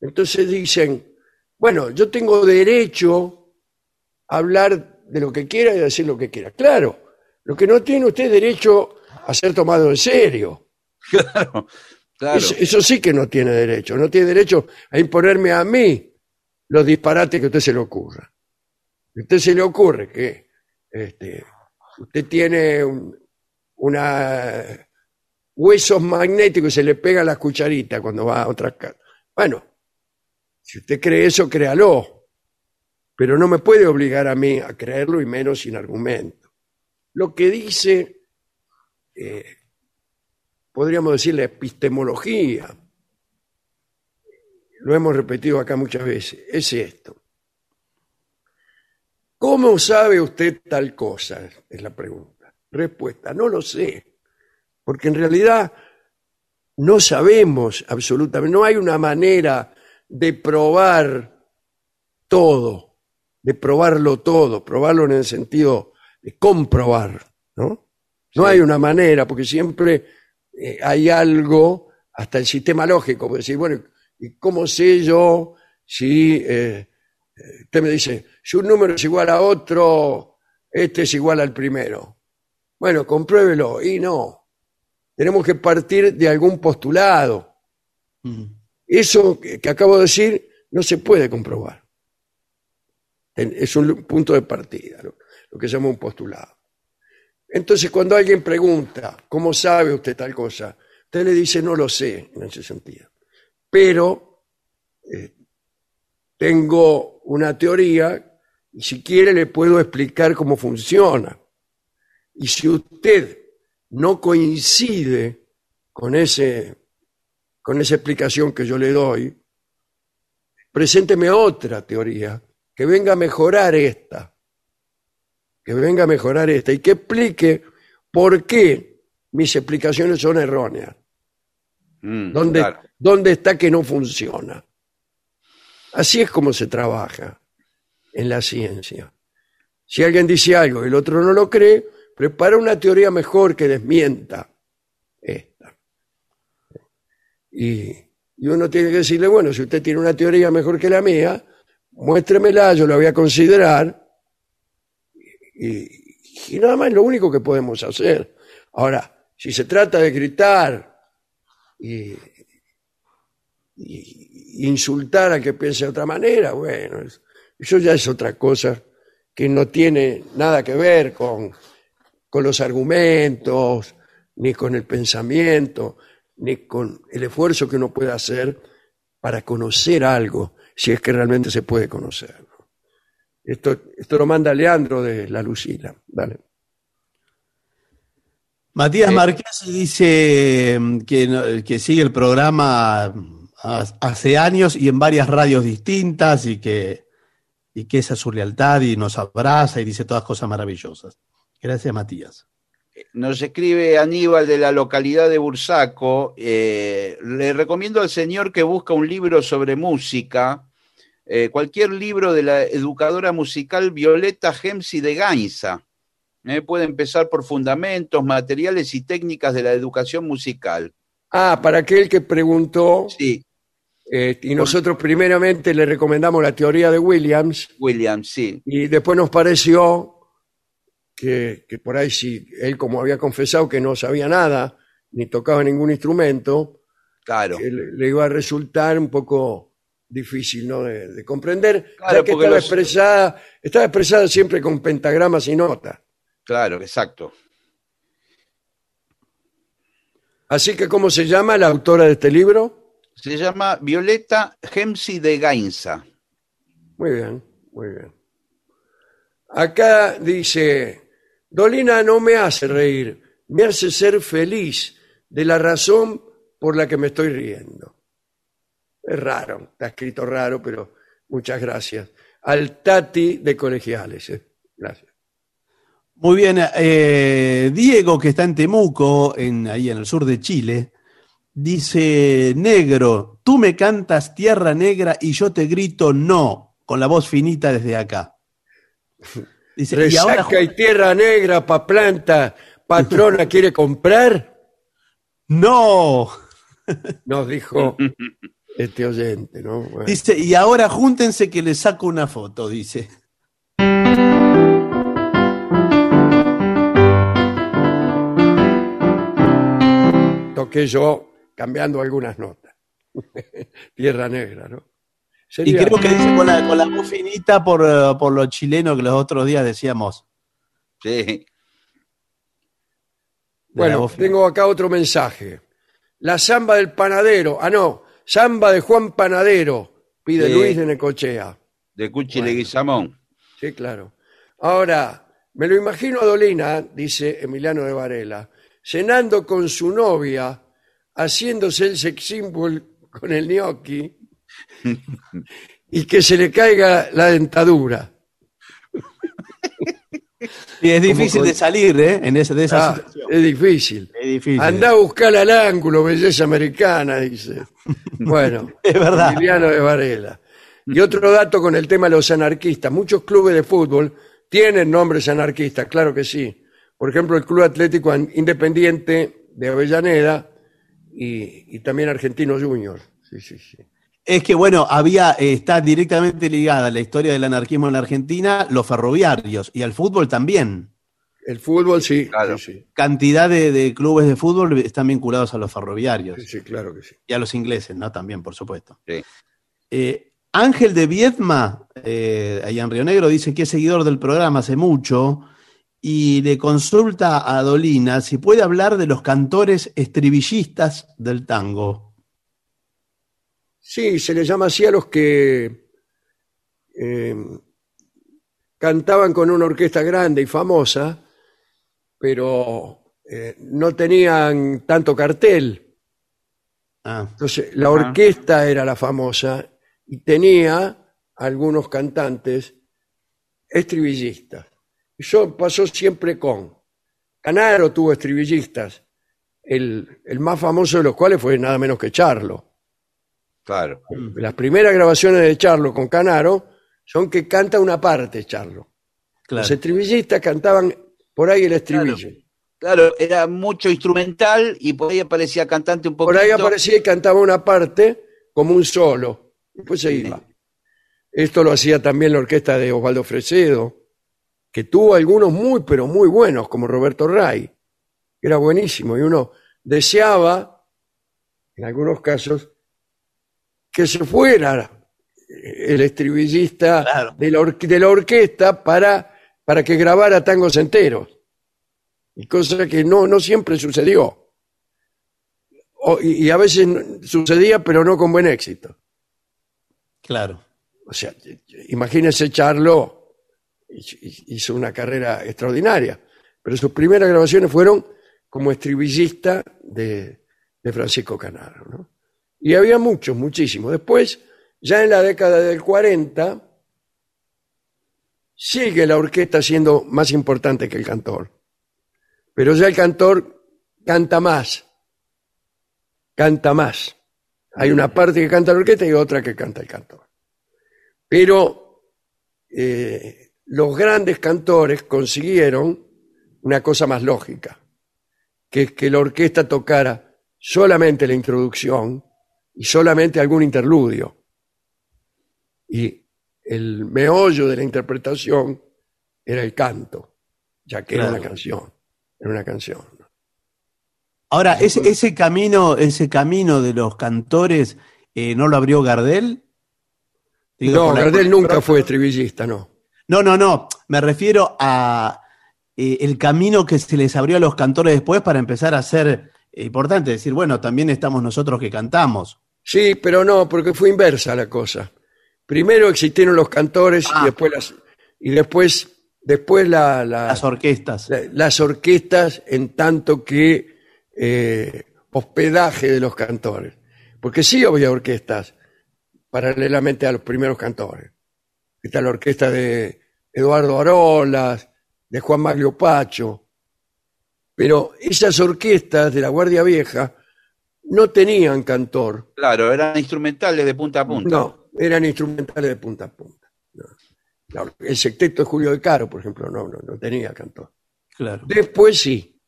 Entonces dicen, bueno, yo tengo derecho a hablar de lo que quiera y a decir lo que quiera. Claro, lo que no tiene usted derecho a ser tomado en serio. Claro, claro. Eso, eso sí que no tiene derecho. No tiene derecho a imponerme a mí los disparates que a usted se le ocurra. A usted se le ocurre que este, usted tiene un- una huesos magnéticos y se le pega la cucharita cuando va a otra casa. Bueno, si usted cree eso, créalo. Pero no me puede obligar a mí a creerlo y menos sin argumento. Lo que dice eh, podríamos decir la epistemología, lo hemos repetido acá muchas veces, es esto. ¿Cómo sabe usted tal cosa? Es la pregunta. Respuesta, no lo sé, porque en realidad no sabemos absolutamente, no hay una manera de probar todo, de probarlo todo, probarlo en el sentido comprobar, ¿no? No hay una manera, porque siempre eh, hay algo, hasta el sistema lógico, porque decir, bueno, ¿y cómo sé yo si eh, eh, usted me dice, si un número es igual a otro, este es igual al primero? Bueno, compruébelo, y no. Tenemos que partir de algún postulado. Mm. Eso que, que acabo de decir no se puede comprobar. Es un punto de partida, lo que se llama un postulado. Entonces, cuando alguien pregunta, ¿cómo sabe usted tal cosa? Usted le dice, no lo sé, en ese sentido. Pero eh, tengo una teoría y si quiere le puedo explicar cómo funciona. Y si usted no coincide con, ese, con esa explicación que yo le doy, presénteme otra teoría que venga a mejorar esta, que venga a mejorar esta y que explique por qué mis explicaciones son erróneas. Mm, ¿Dónde, claro. ¿Dónde está que no funciona? Así es como se trabaja en la ciencia. Si alguien dice algo y el otro no lo cree, prepara una teoría mejor que desmienta esta. Y, y uno tiene que decirle, bueno, si usted tiene una teoría mejor que la mía, muéstremela, yo la voy a considerar. Y, nada más es lo único que podemos hacer. Ahora, si se trata de gritar y, insultar al que piense de otra manera, bueno, es- eso ya es otra cosa que no tiene nada que ver con, con los argumentos, ni con el pensamiento, ni con el esfuerzo que uno puede hacer para conocer algo, si es que realmente se puede conocer. Esto, esto lo manda Leandro de La Lucila. Dale. Matías Eh, Marqués dice mm, que, que sigue el programa ha- hace años y en varias radios distintas y que, y que esa es su lealtad y nos abraza y dice todas cosas maravillosas. Gracias, Matías. Nos escribe Aníbal de la localidad de Bursaco. eh, le recomiendo al señor que busca un libro sobre música, eh, cualquier libro de la educadora musical Violeta Gemsi de Gainza. Eh, puede empezar por fundamentos, materiales y técnicas de la educación musical. Ah, para aquel que preguntó, Sí, eh, y nosotros primeramente le recomendamos la teoría de Williams, William, sí. y después nos pareció que, que por ahí si él como había confesado que no sabía nada, ni tocaba ningún instrumento, Claro. le iba a resultar un poco difícil ¿no? de, de comprender, Claro, ya que porque estaba los- expresada, estaba expresada siempre con pentagramas y notas. Claro, exacto. Así que, ¿cómo se llama la autora de este libro? Se llama Violeta Gemsi de Gainza. Muy bien, muy bien. Acá dice, Dolina no me hace reír, me hace ser feliz de la razón por la que me estoy riendo. Es raro, está escrito raro, pero muchas gracias. Al Tati de Colegiales. eh. Gracias. Muy bien, eh, Diego, que está en Temuco, en, ahí en el sur de Chile, dice, negro, tú me cantas tierra negra y yo te grito no, con la voz finita desde acá. Dice, y ahora, Resaca y tierra negra pa' planta, patrona quiere comprar, no, nos dijo este oyente, ¿no? Bueno. dice, y ahora júntense que le saco una foto, dice. toqué yo cambiando algunas notas. Tierra Negra, ¿no? Y creo que dice con la, con la voz finita por, eh, por lo chileno que los otros días decíamos. Sí. de Bueno, tengo acá otro mensaje. La samba del panadero. Ah, no. Samba de Juan Panadero, pide Sí. Luis de Necochea. De Cuchi. Leguizamón. Sí, claro. Ahora, me lo imagino a Dolina, dice Emiliano de Varela, cenando con su novia, haciéndose el sex symbol con el gnocchi y que se le caiga la dentadura. Y es difícil de salir, ¿eh? En ese, de esa Ah, situación. es difícil. Es difícil. Anda a buscar al ángulo, belleza americana, dice. Bueno, Es verdad. Emiliano de Varela. Y otro dato con el tema de los anarquistas. Muchos clubes de fútbol tienen nombres anarquistas, claro que sí. Por ejemplo, el Club Atlético Independiente de Avellaneda y, y también Argentino Junior. Sí, sí, sí. Es que, bueno, había, eh, está directamente ligada la historia del anarquismo en la Argentina, los ferroviarios y al fútbol también. El fútbol, sí. Claro. Sí, sí, Cantidad de, de clubes de fútbol están vinculados a los ferroviarios sí, sí, claro que sí. y a los ingleses, ¿no? También, por supuesto. Sí. Eh, Ángel de Viedma, eh, allá en Río Negro, dice que es seguidor del programa hace mucho y le consulta a Dolina si puede hablar de los cantores estribillistas del tango. Sí, se les llama así a los que eh, cantaban con una orquesta grande y famosa, pero eh, no tenían tanto cartel. Ah, Entonces, la Ajá. orquesta era la famosa y tenía algunos cantantes estribillistas. Eso pasó siempre con. Canaro tuvo estribillistas, el, el más famoso de los cuales fue nada menos que Charlo. Claro. Las primeras grabaciones de Charlo con Canaro son que canta una parte Charlo. claro. Los estribillistas cantaban por ahí el estribillo. Claro, era mucho instrumental y por ahí aparecía cantante un poquito. Por ahí aparecía y cantaba una parte como un solo. Después se iba. Esto lo hacía también la orquesta de Osvaldo Fresedo, que tuvo algunos muy, pero muy buenos, como Roberto Ray. que Era buenísimo y uno deseaba, en algunos casos, que se fuera el estribillista Claro. de, la de la orquesta para, para que grabara tangos enteros. Y cosa que no, no siempre sucedió. O- y, y a veces sucedía, pero no con buen éxito. Claro. O sea, imagínense Charlo, hi- hizo una carrera extraordinaria, pero sus primeras grabaciones fueron como estribillista de, de Francisco Canaro. ¿no? Y había muchos, muchísimos. Después, ya en la década del 40, sigue la orquesta siendo más importante que el cantor. Pero ya el cantor canta más. Canta más. Hay una parte que canta la orquesta y otra que canta el cantor. Pero eh, los grandes cantores consiguieron una cosa más lógica, que es que la orquesta tocara solamente la introducción y solamente algún interludio. Y el meollo de la interpretación era el canto, ya que era una canción, era una canción. Ahora, ese, ese camino, ese camino de los cantores, eh, ¿no lo abrió Gardel? Digo, No, Gardel nunca fue estribillista, no. No, no, no. Me refiero a eh, el camino que se les abrió a los cantores después para empezar a ser eh, importante. Decir, bueno, también estamos nosotros que cantamos. Sí, pero no, porque fue inversa la cosa. Primero existieron los cantores y Ah. después las y después después la- la- Las orquestas. la- las orquestas en tanto que eh, hospedaje de los cantores. Porque sí había orquestas paralelamente a los primeros cantores. Está la orquesta de Eduardo Arolas, de Juan Maglio Pacho. Pero esas orquestas de la Guardia Vieja no tenían cantor. Claro, eran instrumentales de punta a punta. No, eran instrumentales de punta a punta. No. El secteto de Julio de Caro, por ejemplo, no, no, no tenía cantor. Claro. Después sí,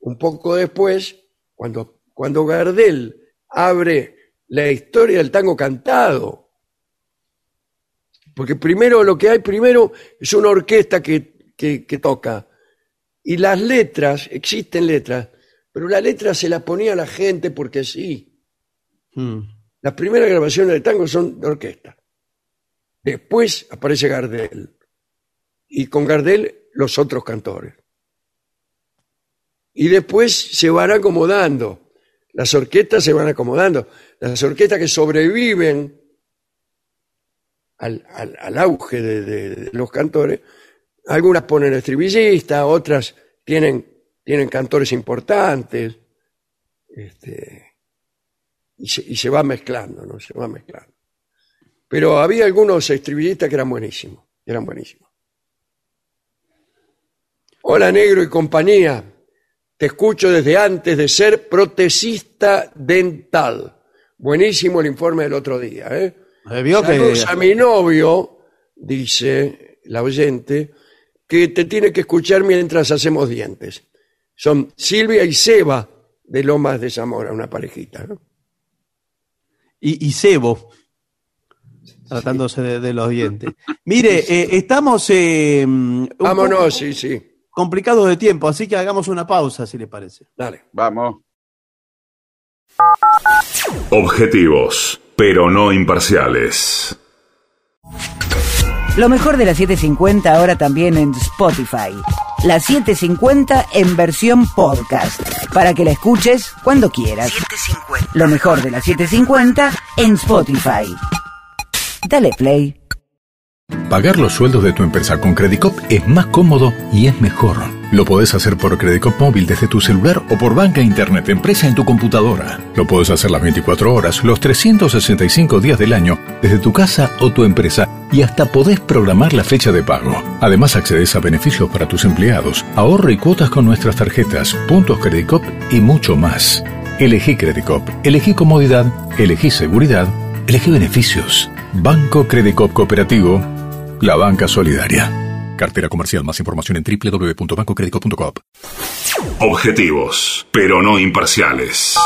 un poco después, cuando, cuando Gardel abre la historia del tango cantado, porque primero lo que hay primero es una orquesta que, que, que toca, y las letras, existen letras, pero la letra se la ponía la gente porque sí. Mm. Las primeras grabaciones de tango son de orquesta. Después aparece Gardel. Y con Gardel los otros cantores. Y después se van acomodando. Las orquestas se van acomodando. Las orquestas que sobreviven al, al- al auge de, de- de los cantores, algunas ponen estribillistas, otras tienen, tienen cantores importantes. Este, y se, y se va mezclando, ¿no? Se va mezclando. Pero había algunos estribillistas que eran buenísimos, eran buenísimos. Hola Negro y compañía, te escucho desde antes de ser protesista dental. Buenísimo el informe del otro día, ¿eh? Eh, vio que- a mi novio, dice la oyente, que te tiene que escuchar mientras hacemos dientes. Son Silvia y Seba de Lomas de Zamora, una parejita, ¿no? y, y cebo, tratándose de, de los dientes. Mire, eh, estamos eh, un Vámonos, sí, sí. complicados de tiempo, así que hagamos una pausa, si le parece. Dale. Vamos. Objetivos, pero no imparciales. Lo mejor de la 750 ahora también en Spotify. La 750 en versión podcast. Para que la escuches cuando quieras. Lo mejor de la 750 en Spotify. Dale play. Pagar los sueldos de tu empresa con Credicop es más cómodo y es mejor. Lo podés hacer por Credicop móvil desde tu celular o por banca internet empresa en tu computadora. Lo podés hacer las 24 horas, los 365 días del año, desde tu casa o tu empresa y hasta podés programar la fecha de pago. Además accedes a beneficios para tus empleados, ahorro y cuotas con nuestras tarjetas, puntos Credicop y mucho más. Elegí Credicop, elegí comodidad, elegí seguridad, elegí beneficios. Banco Credicop Cooperativo, la banca solidaria. Cartera comercial. Más información en www.bancocredico.com. Objetivos, pero no imparciales.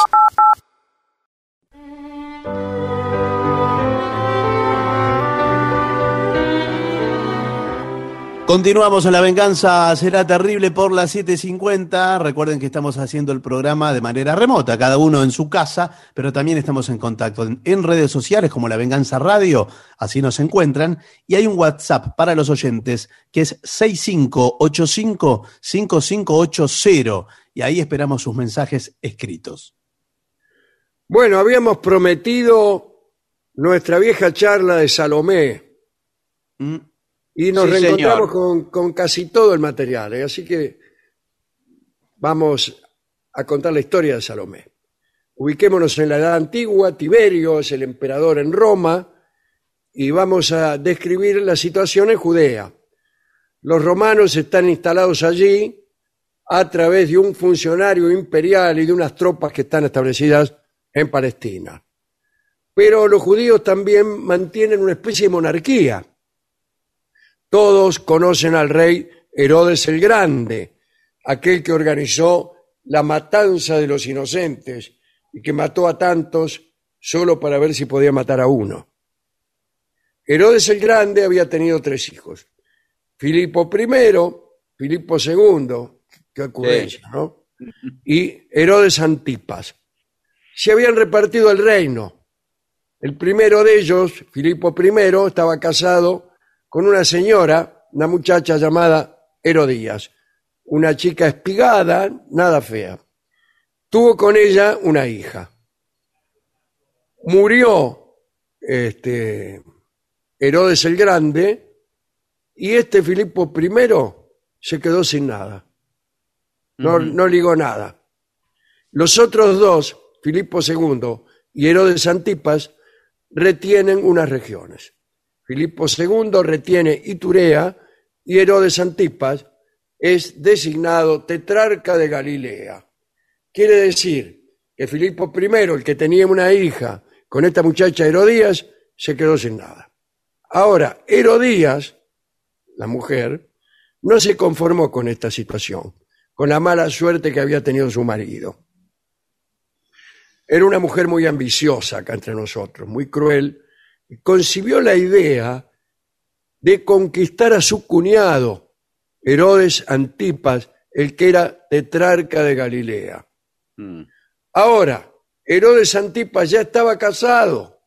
Continuamos en La Venganza Será Terrible por las 7.50. Recuerden que estamos haciendo el programa de manera remota, cada uno en su casa, pero también estamos en contacto en, redes sociales como La Venganza Radio, así nos encuentran. Y hay un WhatsApp para los oyentes que es 6585-5580 y ahí esperamos sus mensajes escritos. Bueno, habíamos prometido nuestra vieja charla de Salomé ¿Mm? Y nos Sí, reencontramos con, con casi todo el material, ¿eh? así que vamos a contar la historia de Salomé. Ubiquémonos en la Edad Antigua, Tiberio es el emperador en Roma y vamos a describir la situación en Judea. Los romanos están instalados allí a través de un funcionario imperial y de unas tropas que están establecidas en Palestina. Pero los judíos también mantienen una especie de monarquía. Todos conocen al rey Herodes el Grande, aquel que organizó la matanza de los inocentes y que mató a tantos solo para ver si podía matar a uno. Herodes el Grande había tenido tres hijos. Filipo I, Filipo II, qué ocurrencia, ¿no? Y Herodes Antipas. Se habían repartido el reino. El primero de ellos, Filipo I, estaba casado con una señora, una muchacha llamada Herodías, una chica espigada, nada fea. Tuvo con ella una hija. Murió este, Herodes el Grande y este Filipo I se quedó sin nada. No, no ligó nada. Los otros dos, Filipo II y Herodes Antipas, retienen unas regiones. Filipo II retiene Iturea y Herodes Antipas es designado tetrarca de Galilea. Quiere decir que Filipo I, el que tenía una hija con esta muchacha Herodías, se quedó sin nada. Ahora, Herodías, la mujer, no se conformó con esta situación, con la mala suerte que había tenido su marido. Era una mujer muy ambiciosa acá entre nosotros, muy cruel, concibió la idea de conquistar a su cuñado, Herodes Antipas, el que era tetrarca de Galilea. Mm. Ahora, Herodes Antipas ya estaba casado.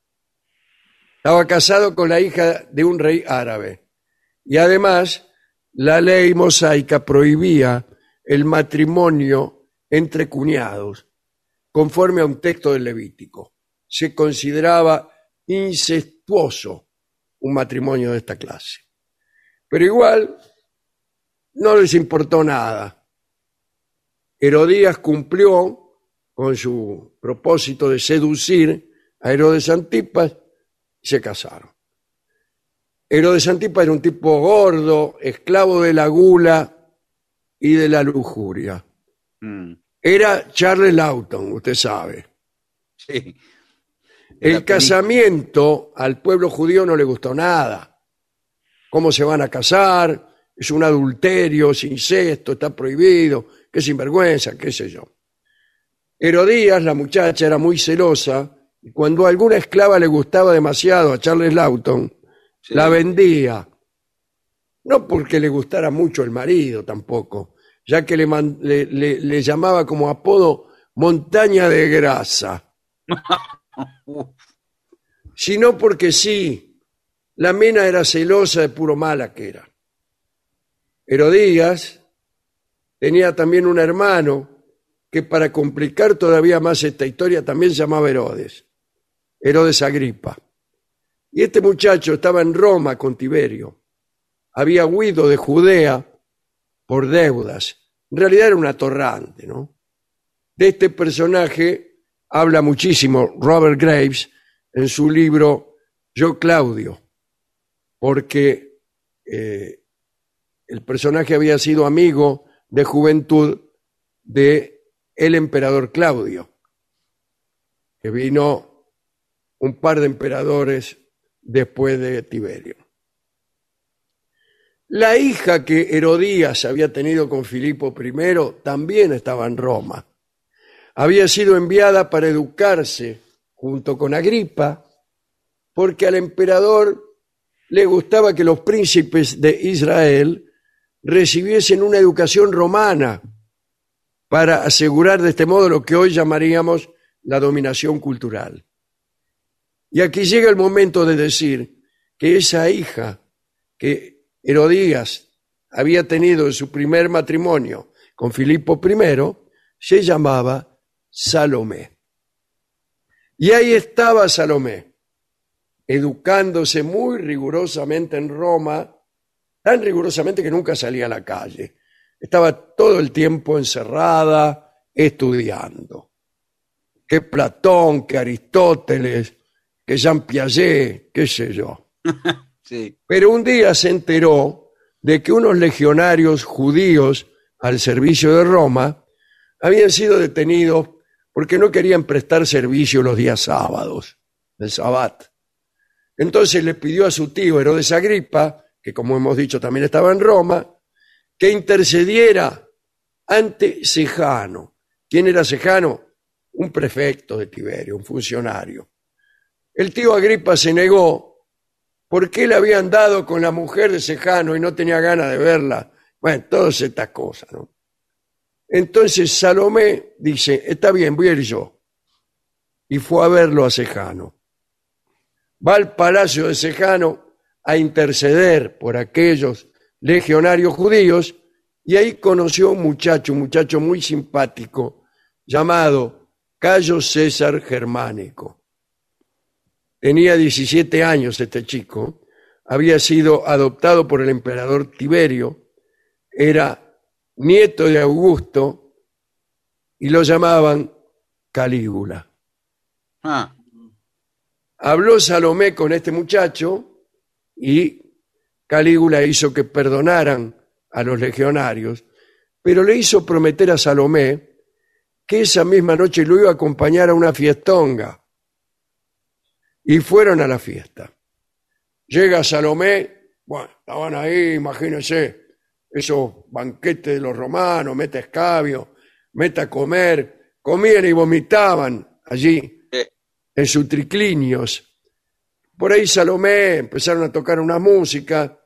Estaba casado con la hija de un rey árabe. Y además, la ley mosaica prohibía el matrimonio entre cuñados, conforme a un texto del Levítico. Se consideraba incestuoso un matrimonio de esta clase. Pero igual no les importó nada. Herodías cumplió con su propósito de seducir a Herodes Antipas y se casaron. Herodes Antipas era un tipo gordo, esclavo de la gula y de la lujuria. Mm. Era Charles Lawton, usted sabe. Sí. El casamiento al pueblo judío no le gustó nada. ¿Cómo se van a casar? Es un adulterio, es incesto, está prohibido, qué sinvergüenza, qué sé yo. Herodías, la muchacha, era muy celosa y cuando alguna esclava le gustaba demasiado a Charles Lawton, Sí. la vendía. No porque le gustara mucho el marido tampoco, ya que le, man- le- le- le llamaba como apodo montaña de grasa sino porque sí, la mina era celosa de puro mala que era. Herodías tenía también un hermano que para complicar todavía más esta historia también se llamaba Herodes, Herodes Agripa. Y este muchacho estaba en Roma con Tiberio. Había huido de Judea por deudas. En realidad era un atorrante, ¿no? De este personaje habla muchísimo Robert Graves en su libro Yo Claudio, porque eh, el personaje había sido amigo de juventud de el emperador Claudio, que vino un par de emperadores después de Tiberio. La hija que Herodías había tenido con Filipo I también estaba en Roma. Había sido enviada para educarse junto con Agripa, porque al emperador le gustaba que los príncipes de Israel recibiesen una educación romana para asegurar de este modo lo que hoy llamaríamos la dominación cultural. Y aquí llega el momento de decir que esa hija que Herodías había tenido en su primer matrimonio con Filipo I se llamaba Salomé. Y ahí estaba Salomé, educándose muy rigurosamente en Roma, tan rigurosamente que nunca salía a la calle. Estaba todo el tiempo encerrada, estudiando. Que Platón, que Aristóteles, que Jean Piaget, qué sé yo. Sí. Pero un día se enteró de que unos legionarios judíos al servicio de Roma habían sido detenidos porque no querían prestar servicio los días sábados, del sabbat. Entonces le pidió a su tío Herodes Agripa, que como hemos dicho también estaba en Roma, que intercediera ante Sejano. ¿Quién era Sejano? Un prefecto de Tiberio, un funcionario. El tío Agripa se negó porque le habían dado con la mujer de Sejano y no tenía ganas de verla. Bueno, todas estas cosas, ¿no? Entonces Salomé dice, está bien, voy a ir yo. Y fue a verlo a Sejano. Va al palacio de Sejano a interceder por aquellos legionarios judíos y ahí conoció a un muchacho, un muchacho muy simpático, llamado Cayo César Germánico. Tenía 17 años este chico, había sido adoptado por el emperador Tiberio, era nieto de Augusto y lo llamaban Calígula. Ah, Habló Salomé con este muchacho y Calígula hizo que perdonaran a los legionarios, pero le hizo prometer a Salomé que esa misma noche lo iba a acompañar a una fiestonga. Y fueron a la fiesta. Llega Salomé, bueno, estaban ahí, imagínense, esos banquetes de los romanos, meta escabio, meta comer, comían y vomitaban allí en sus triclinios. Por ahí Salomé empezaron a tocar una música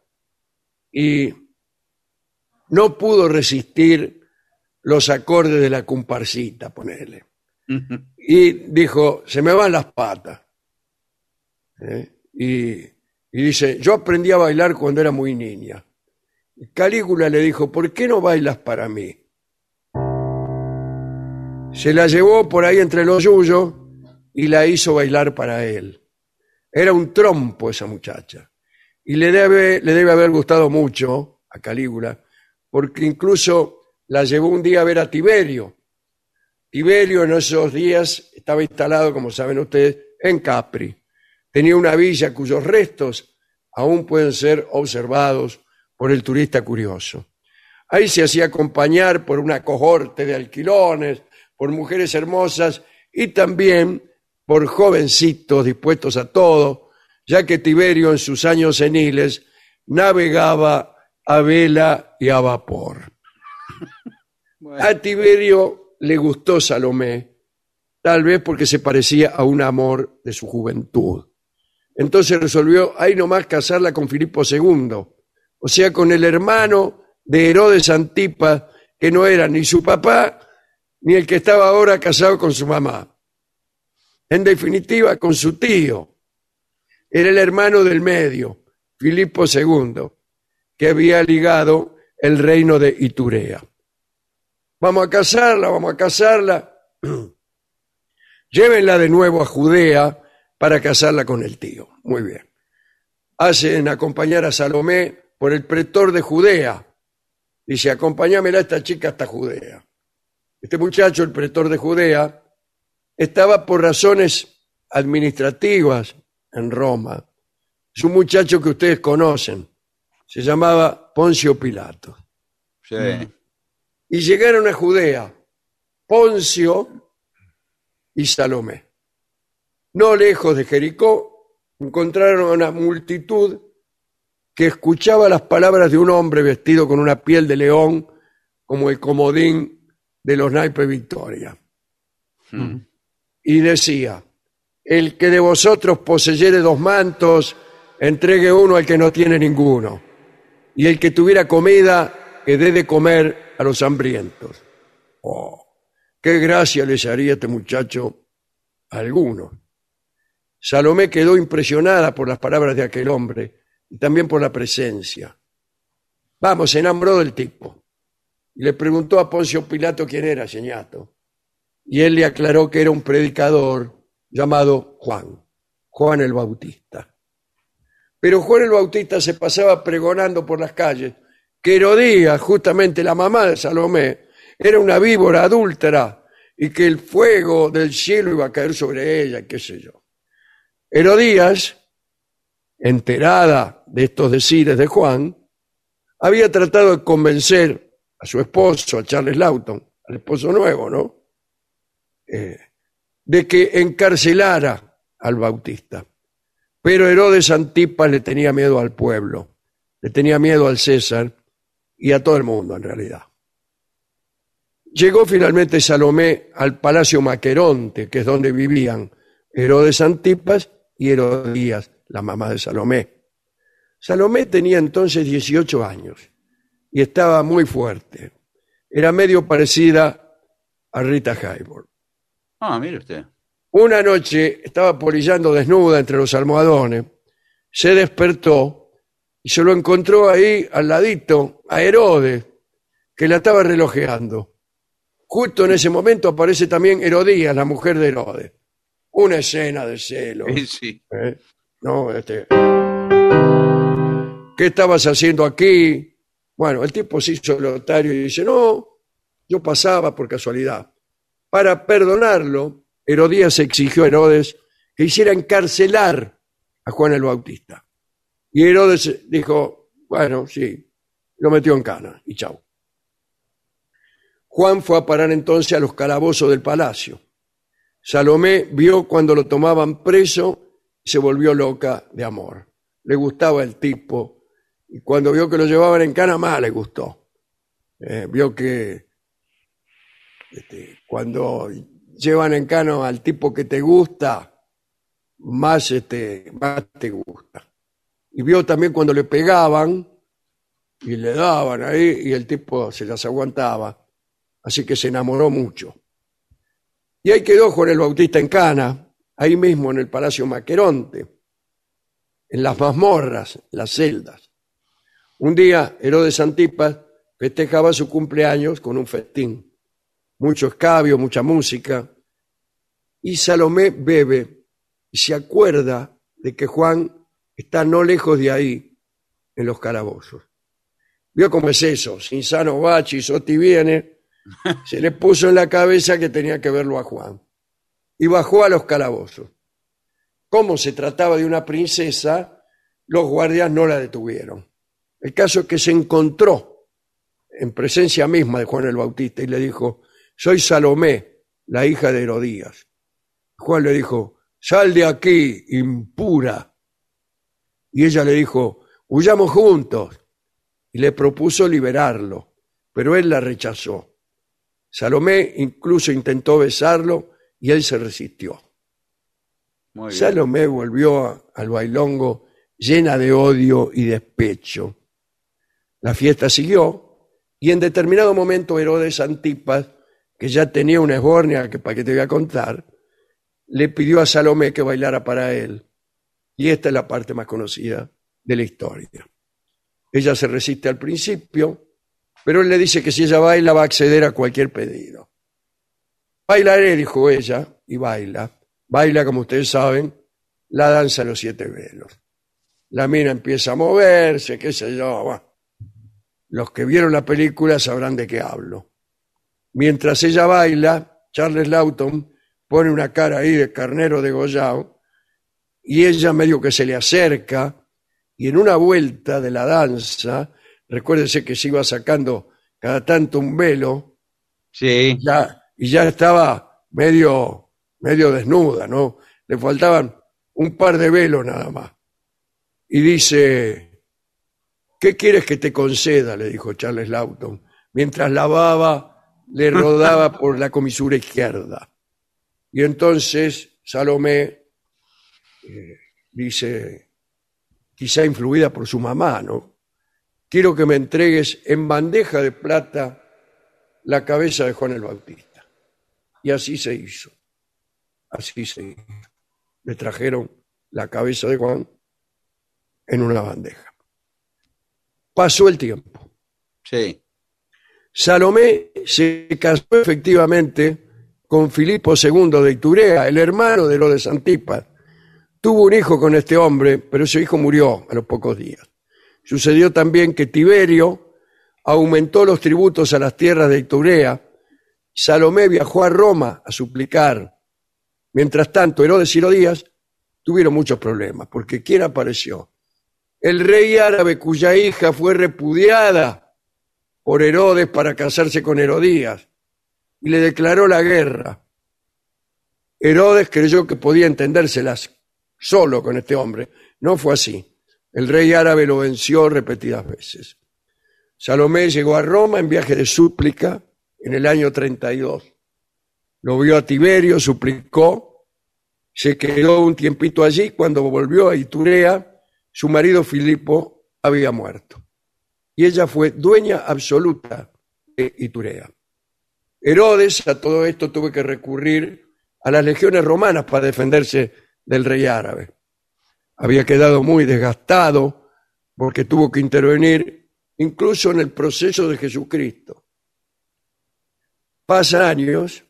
y no pudo resistir los acordes de la comparsita, ponele. Y dijo, se me van las patas. ¿Eh? Y, y dice, yo aprendí a bailar cuando era muy niña. Calígula le dijo, ¿por qué no bailas para mí? Se la llevó por ahí entre los yuyos y la hizo bailar para él. Era un trompo esa muchacha. Y le debe, le debe haber gustado mucho a Calígula, porque incluso la llevó un día a ver a Tiberio. Tiberio en esos días estaba instalado, como saben ustedes, en Capri. Tenía una villa cuyos restos aún pueden ser observados por el turista curioso. Ahí se hacía acompañar por una cohorte de alquilones, por mujeres hermosas y también por jovencitos dispuestos a todo, ya que Tiberio en sus años seniles navegaba a vela y a vapor. A Tiberio le gustó Salomé, tal vez porque se parecía a un amor de su juventud. Entonces resolvió ahí nomás casarla con Filipo II, o sea, con el hermano de Herodes Antipas, que no era ni su papá ni el que estaba ahora casado con su mamá. En definitiva, con su tío. Era el hermano del medio, Filipo II, que había ligado el reino de Iturea. Vamos a casarla, vamos a casarla. Llévenla de nuevo a Judea para casarla con el tío. Muy bien. Hacen acompañar a Salomé por el pretor de Judea. Dice, acompáñamela a esta chica hasta Judea. Este muchacho, el pretor de Judea, estaba por razones administrativas en Roma. Es un muchacho que ustedes conocen. Se llamaba Poncio Pilato. Sí. Y llegaron a Judea, Poncio y Salomé. No lejos de Jericó, encontraron a una multitud que escuchaba las palabras de un hombre vestido con una piel de león, como el comodín de los naipes Victoria. Y decía, el que de vosotros poseyere dos mantos, entregue uno al que no tiene ninguno. Y el que tuviera comida, que dé de comer a los hambrientos. Oh, qué gracia les haría este muchacho a algunos. Salomé quedó impresionada por las palabras de aquel hombre y también por la presencia. Vamos, se enamoró del tipo. Y le preguntó a Poncio Pilato quién era, señato. Y él le aclaró que era un predicador llamado Juan, Juan el Bautista. Pero Juan el Bautista se pasaba pregonando por las calles que Herodías, justamente la mamá de Salomé, era una víbora adúltera y que el fuego del cielo iba a caer sobre ella, qué sé yo. Herodías, enterada de estos decires de Juan, había tratado de convencer a su esposo, a Charles Lawton, al esposo nuevo, ¿no? Eh, de que encarcelara al Bautista. Pero Herodes Antipas le tenía miedo al pueblo, le tenía miedo al César y a todo el mundo en realidad. Llegó finalmente Salomé al palacio Maqueronte, que es donde vivían Herodes Antipas y Herodías, la mamá de Salomé. Salomé tenía entonces 18 años y estaba muy fuerte. Era medio parecida a Rita Hayworth. Ah, mire usted. Una noche estaba polillando desnuda entre los almohadones, se despertó y se lo encontró ahí al ladito a Herodes, que la estaba relojeando. Justo en ese momento aparece también Herodías, la mujer de Herodes. Una escena de celos. Sí, sí. ¿eh? No, este. ¿qué estabas haciendo aquí? Bueno, el tipo se hizo lotario y dice, no, yo pasaba por casualidad. Para perdonarlo, Herodías exigió a Herodes que hiciera encarcelar a Juan el Bautista. Y Herodes dijo, bueno, sí, lo metió en cana y chau. Juan fue a parar entonces a los calabozos del palacio. Salomé vio cuando lo tomaban preso se volvió loca de amor. Le gustaba el tipo y cuando vio que lo llevaban en cana más le gustó. Eh, vio que este, cuando llevan en cana al tipo que te gusta, más, este, más te gusta. Y vio también cuando le pegaban y le daban ahí y el tipo se las aguantaba así que se enamoró mucho. Y ahí quedó Juan el Bautista en Cana, ahí mismo en el Palacio Maqueronte, en las mazmorras, las celdas. Un día Herodes Antipas festejaba su cumpleaños con un festín, mucho escabio, mucha música, y Salomé bebe y se acuerda de que Juan está no lejos de ahí, en los calabozos. Vio cómo es eso, sin sano bachi, Soti viene, se le puso en la cabeza que tenía que verlo a Juan. Y bajó a los calabozos. Como se trataba de una princesa, los guardias no la detuvieron. El caso es que se encontró en presencia misma de Juan el Bautista y le dijo, soy Salomé, la hija de Herodías. Juan le dijo, sal de aquí, impura. Y ella le dijo, huyamos juntos. Y le propuso liberarlo, pero él la rechazó. Salomé incluso intentó besarlo y él se resistió. Salomé volvió al bailongo llena de odio y despecho. La fiesta siguió y en determinado momento Herodes Antipas, que ya tenía una esbornia que para qué te voy a contar, le pidió a Salomé que bailara para él. Y esta es la parte más conocida de la historia. Ella se resiste al principio, pero él le dice que si ella baila va a acceder a cualquier pedido. Bailaré, dijo ella, y baila. Baila, como ustedes saben, la danza de los siete velos. La mina empieza a moverse, qué sé yo. Los que vieron la película sabrán de qué hablo. Mientras ella baila, Charles Lawton pone una cara ahí de carnero degollado y ella medio que se le acerca y en una vuelta de la danza recuérdese que se iba sacando cada tanto un velo. Sí. Ya, y ya estaba medio, medio desnuda, ¿no? Le faltaban un par de velos nada más. Y dice, ¿qué quieres que te conceda? le dijo Charles Lawton, mientras la baba le rodaba por la comisura izquierda. Y entonces Salomé eh, dice, quizá influida por su mamá, ¿no? quiero que me entregues en bandeja de plata la cabeza de Juan el Bautista. Y así se hizo. Así se hizo. Le trajeron la cabeza de Juan en una bandeja. Pasó el tiempo. Sí. Salomé se casó efectivamente con Filipo II de Iturea, el hermano de Herodes Antipas. Tuvo un hijo con este hombre, pero ese hijo murió a los pocos días. Sucedió también que Tiberio aumentó los tributos a las tierras de Iturea. Salomé viajó a Roma a suplicar. Mientras tanto, Herodes y Herodías tuvieron muchos problemas, porque ¿quién apareció? El rey árabe cuya hija fue repudiada por Herodes para casarse con Herodías y le declaró la guerra. Herodes creyó que podía entendérselas solo con este hombre. No fue así. El rey árabe lo venció repetidas veces. Salomé llegó a Roma en viaje de súplica en el año 32. Lo vio a Tiberio, suplicó, se quedó un tiempito allí. Cuando volvió a Iturea, su marido Filipo había muerto. Y ella fue dueña absoluta de Iturea. Herodes a todo esto tuvo que recurrir a las legiones romanas para defenderse del rey árabe había quedado muy desgastado porque tuvo que intervenir incluso en el proceso de Jesucristo. Pasan años,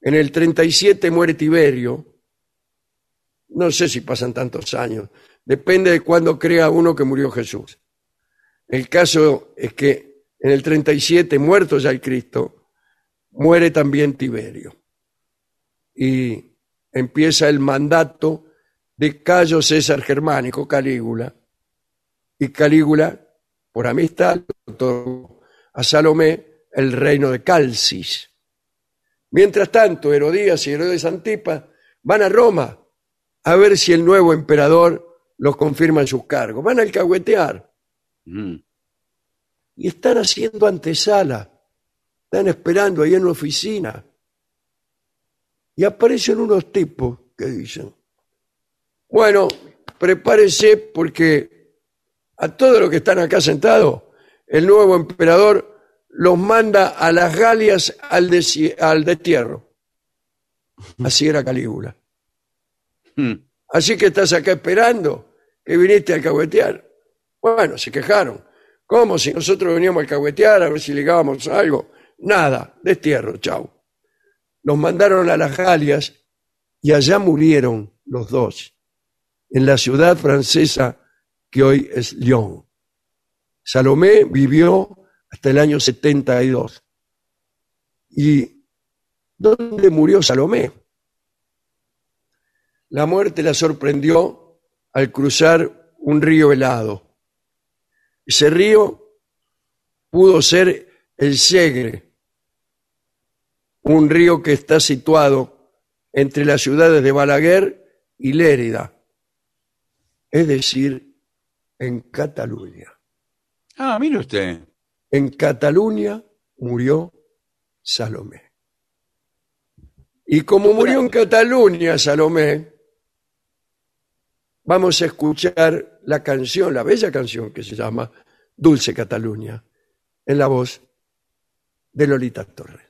en el 37 muere Tiberio, no sé si pasan tantos años, depende de cuándo crea uno que murió Jesús. El caso es que en el 37, muerto ya el Cristo, muere también Tiberio. Y empieza el mandato de Cayo César Germánico, Calígula. Y Calígula, por amistad, a Salomé el reino de Calcis. Mientras tanto, Herodías y Herodes Antipas van a Roma a ver si el nuevo emperador los confirma en sus cargos. Van a alcahuetear Mm. y están haciendo antesala. Están esperando ahí en la oficina. Y aparecen unos tipos que dicen, bueno, prepárese porque a todos los que están acá sentados, el nuevo emperador los manda a las Galias al, destierro. Así era Calígula. Mm. Así que estás acá esperando que viniste a alcahuetear. Bueno, se quejaron. ¿Cómo si nosotros veníamos a alcahuetear a ver si ligábamos algo? Nada, destierro, chau. Los mandaron a las Galias y allá murieron los dos, en la ciudad francesa que hoy es Lyon. Salomé vivió hasta el año 72. ¿Y dónde murió Salomé? La muerte la sorprendió al cruzar un río helado. Ese río pudo ser el Segre, un río que está situado entre las ciudades de Balaguer y Lérida, es decir, en Cataluña. Ah, mire usted. En Cataluña murió Salomé. Y como murió en Cataluña Salomé, vamos a escuchar la canción, la bella canción que se llama Dulce Cataluña, en la voz de Lolita Torres.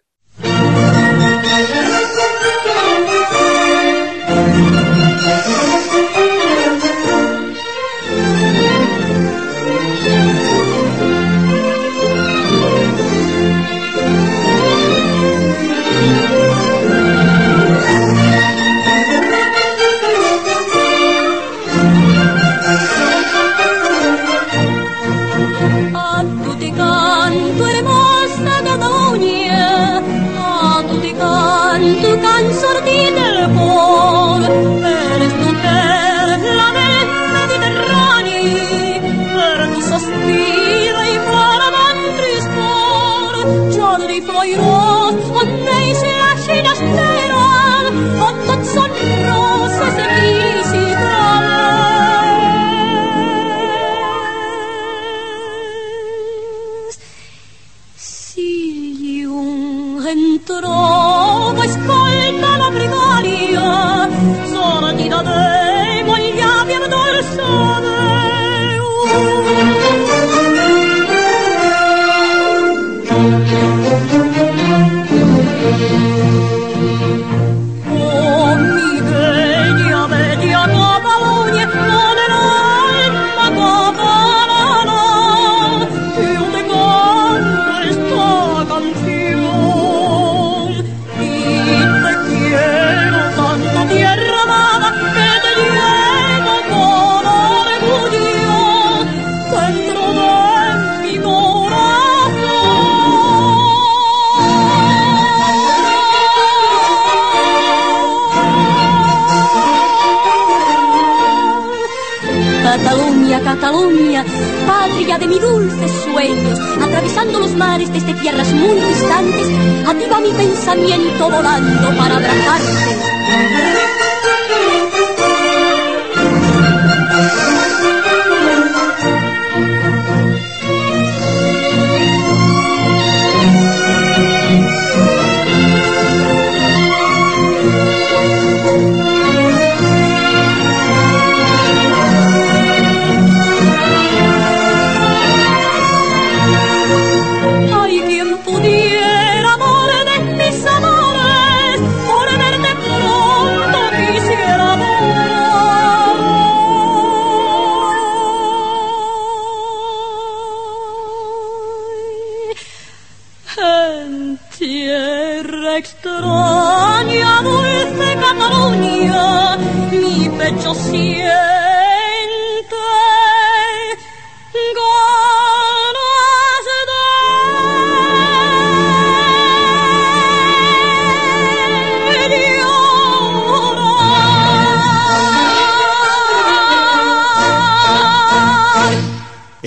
Patria de mis dulces sueños, atravesando los mares desde tierras muy distantes, a mi pensamiento volando para abrazarte.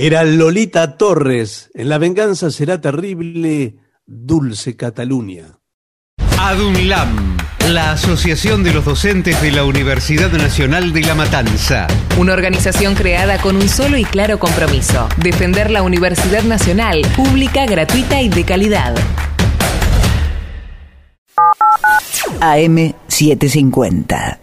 Era Lolita Torres. En La venganza será terrible, Dulce Cataluña. ADUNLAM, la Asociación de los Docentes de la Universidad Nacional de La Matanza. Una organización creada con un solo y claro compromiso, defender la Universidad Nacional, pública, gratuita y de calidad. AM750.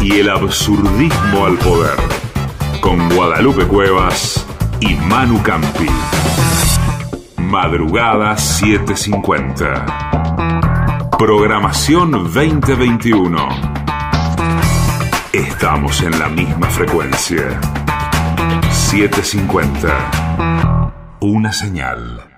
y el absurdismo al poder. Con Guadalupe Cuevas y Manu Campi. Madrugada 750. Programación 2021. Estamos en la misma frecuencia. 750. Una señal.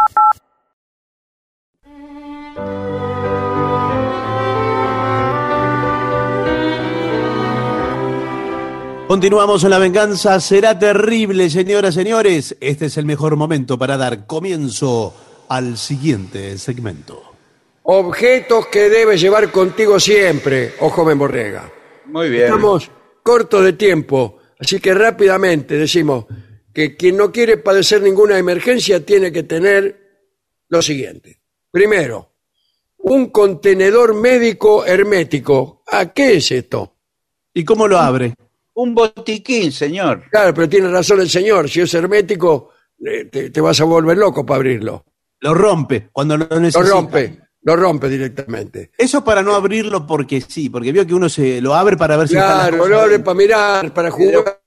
Continuamos en La Venganza. Será terrible, señoras y señores. Este es el mejor momento para dar comienzo al siguiente segmento. Objetos que debes llevar contigo siempre, oh joven borrega. Muy bien. Estamos cortos de tiempo, así que rápidamente decimos que quien no quiere padecer ninguna emergencia tiene que tener lo siguiente. Primero, un contenedor médico hermético. ¿A qué es esto? ¿Y cómo lo abre? Un botiquín, señor. Claro, pero tiene razón el señor. Si es hermético, eh, te, te vas a volver loco para abrirlo. Lo rompe cuando lo Lo necesita. rompe, lo rompe directamente. Eso para no abrirlo porque sí, porque vio que uno se lo abre para ver si Claro, lo abre para mirar, para jugar.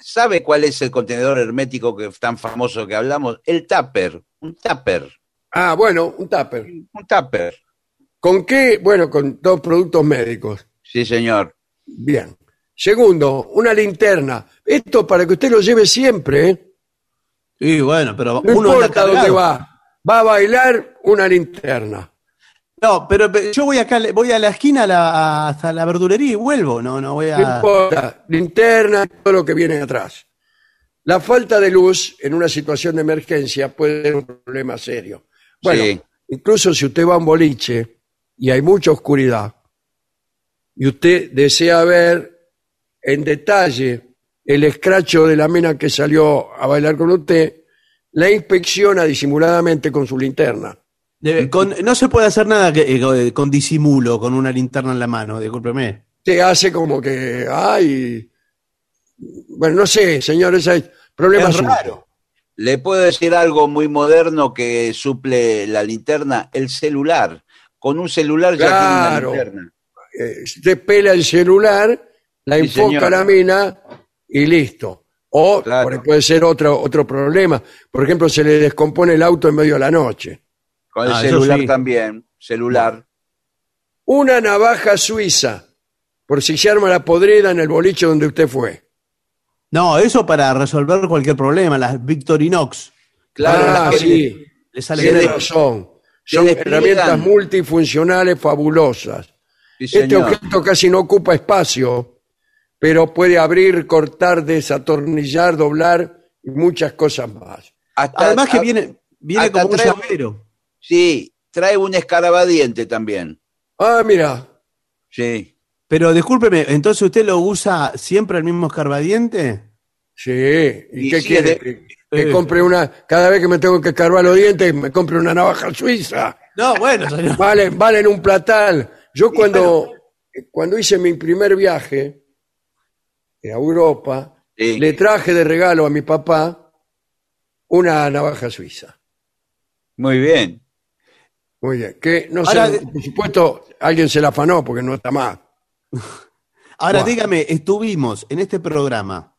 ¿sabe cuál es el contenedor hermético que tan famoso que hablamos? El tupper. Un tupper. Ah, bueno, un tupper. Un tupper. ¿Con qué? Bueno, con dos productos médicos. Sí, señor. Bien. Segundo, una linterna. Esto para que usted lo lleve siempre, ¿eh? Sí, bueno, pero No uno importa dónde va. Va a bailar una linterna. No, pero yo voy acá, voy a la esquina a la- hasta la verdulería y vuelvo. No, no voy No a. importa. Linterna, todo lo que viene atrás. La falta de luz en una situación de emergencia puede ser un problema serio. Bueno, Sí. incluso si usted va a un boliche y hay mucha oscuridad y usted desea ver en detalle el escracho de la mena que salió a bailar con usted, la inspecciona disimuladamente con su linterna. Debe- con- no se puede hacer nada que- eh, con disimulo, con una linterna en la mano, discúlpeme. Te hace como que, ay, bueno, no sé, señores, hay problemas Es raro. Le puedo decir algo muy moderno que suple la linterna, el celular. Con un celular ya Claro. tiene una linterna. eh, usted pela el celular, la Sí, enfoca señor. la mina y listo. O Claro. puede ser otro, otro problema. Por ejemplo, se le descompone el auto en medio de la noche. Con el Ah, celular sí. también. Celular. Una navaja suiza, por si se arma la podrida en el boliche donde usted fue. No, eso para resolver cualquier problema, las Victorinox. Claro, ah, las que sí, Le sale tiene bien. razón. se Son herramientas multifuncionales fabulosas. Sí, Este objeto casi no ocupa espacio, pero puede abrir, cortar, desatornillar, doblar y muchas cosas más. Hasta- Además que a- viene, viene como un trae- llavero. Sí, trae un escarabadiente también. Ah, mira, Sí. Pero discúlpeme, entonces usted lo usa siempre el mismo escarbadiente. Sí, ¿y, Y qué sí, quiere? es de- Que, que compre una, cada vez que me tengo que escarbar los dientes, me compre una navaja suiza. No, bueno, señor. Valen, valen un platal. Yo cuando, cuando hice mi primer viaje a Europa, Sí. le traje de regalo a mi papá una navaja suiza. Muy bien. Muy bien. Que no Ahora, sé, por supuesto, alguien se la afanó porque no está más. Ahora dígame, estuvimos en este programa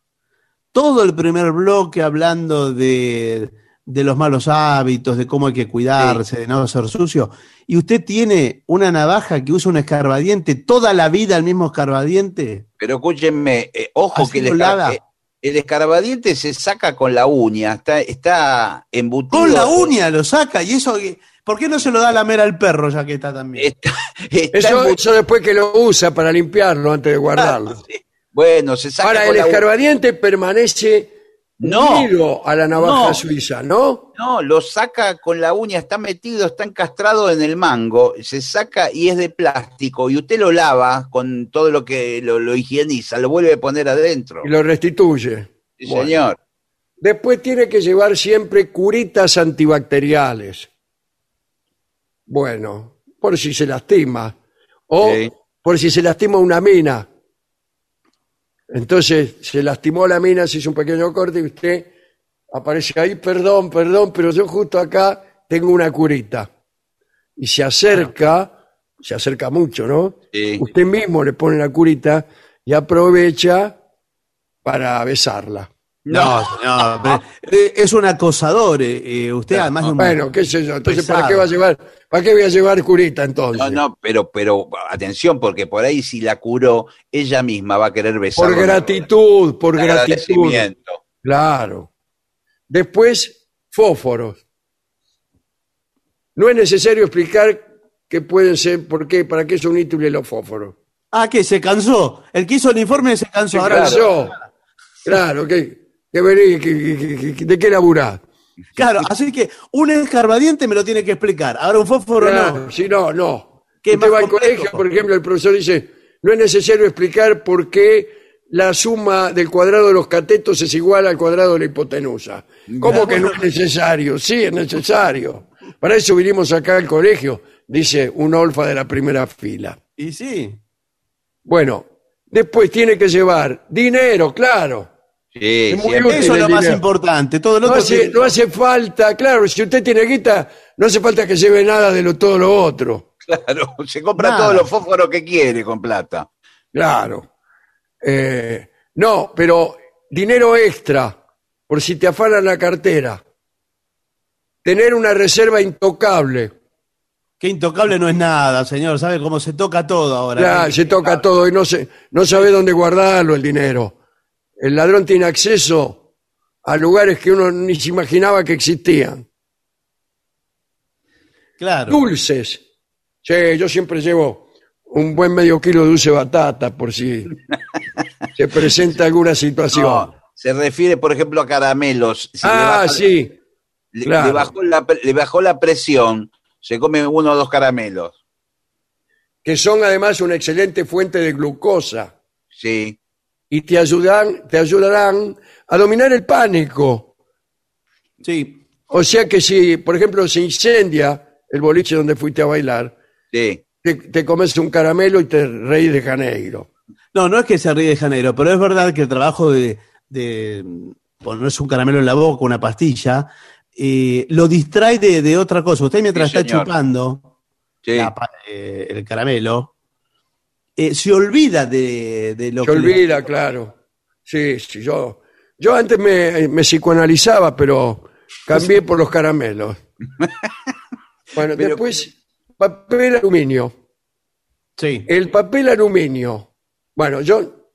todo el primer bloque hablando de, de los malos hábitos, de cómo hay que cuidarse, de no ser sucio, y usted tiene una navaja que usa un escarbadiente, toda la vida el mismo escarbadiente. Pero escúchenme, eh, ojo Así que el, escar- eh, el escarbadiente se saca con la uña, está, está embutido. Con la uña lo saca, y eso, ¿por qué no se lo da a lamer al perro ya que está también? Está, está Eso, después que lo usa para limpiarlo antes de guardarlo. Sí. Bueno, se saca Ahora, con el la uña. escarbadiente permanece No. unido a la navaja No. suiza, ¿no? No, lo saca con la uña, está metido, está encastrado en el mango, se saca y es de plástico y usted lo lava con todo lo que lo, lo higieniza, lo vuelve a poner adentro. Y lo restituye. Sí, Bueno. señor. Después tiene que llevar siempre curitas antibacteriales. Bueno, por si se lastima. O Sí. por si se lastima una mina. Entonces se lastimó la mina, se hizo un pequeño corte y usted aparece ahí, perdón, perdón, pero yo justo acá tengo una curita. Y se acerca, se acerca mucho, ¿no? Sí. Usted mismo le pone la curita y aprovecha para besarla. No, pero, eh, es un acosador. eh, eh, usted además de un- Bueno, qué sé yo. Entonces, ¿para qué va a llevar? ¿Para qué voy a llevar curita entonces? No, no, pero, pero atención, porque por ahí si la curó, ella misma va a querer besar. por gratitud, por gratitud. agradecimiento. Claro. Después, fósforos. No es necesario explicar qué pueden ser, por qué, para qué son útiles los fósforos. Ah, que se cansó. El que hizo el informe se cansó. Se Ahora cansó. Claro, que, que vení, que- que- que- ¿de qué laburás? Claro, así que un escarbadiente me lo tiene que explicar. Ahora un fósforo Claro, no. si no, no. ¿Qué Usted va al colegio, por ejemplo, el profesor dice, no es necesario explicar por qué la suma del cuadrado de los catetos es igual al cuadrado de la hipotenusa. ¿Cómo que no es necesario? Sí, es necesario. Para eso vinimos acá al colegio, dice un olfa de la primera fila. Y sí. Bueno, después tiene que llevar dinero, claro. Sí, Es. Eso es lo más importante. Todo lo No otro hace, tiene- no hace falta, claro, si usted tiene guita, no hace falta que lleve nada de lo, todo lo otro. Claro, se compra Nada. todos los fósforos que quiere con plata. Claro. Eh, no, pero dinero extra, por si te afanan la cartera. Tener una reserva intocable. Que intocable no es nada, señor. ¿Sabe cómo se toca todo ahora? Ya, se toca todo y no, se, no sabe dónde guardarlo el dinero. El ladrón tiene acceso a lugares que uno ni se imaginaba que existían. Claro. Dulces. Sí, yo siempre llevo un buen medio kilo de dulce batata por si se presenta alguna situación. No, se refiere, por ejemplo, a caramelos. Si le ah, sí. le, claro. le bajó la, le bajó la presión, se come uno o dos caramelos. que son además una excelente fuente de glucosa Sí, y te ayudan, te ayudarán a dominar el pánico. Sí. O sea que si, por ejemplo, se incendia el boliche donde fuiste a bailar, sí. te, te comes un caramelo y te reís de Janeiro. No, no es que se ríe de Janeiro, pero es verdad que el trabajo de, de ponerse un caramelo en la boca, una pastilla, eh, lo distrae de, de otra cosa. Usted mientras Sí, está señor. chupando sí. la pa- eh, el caramelo, eh, se olvida de, de lo Se que... le- olvida, claro. Sí, sí, yo, yo antes me, me psicoanalizaba, pero cambié por los caramelos. Bueno, Pero- después, papel aluminio. Sí. El papel aluminio. Bueno, yo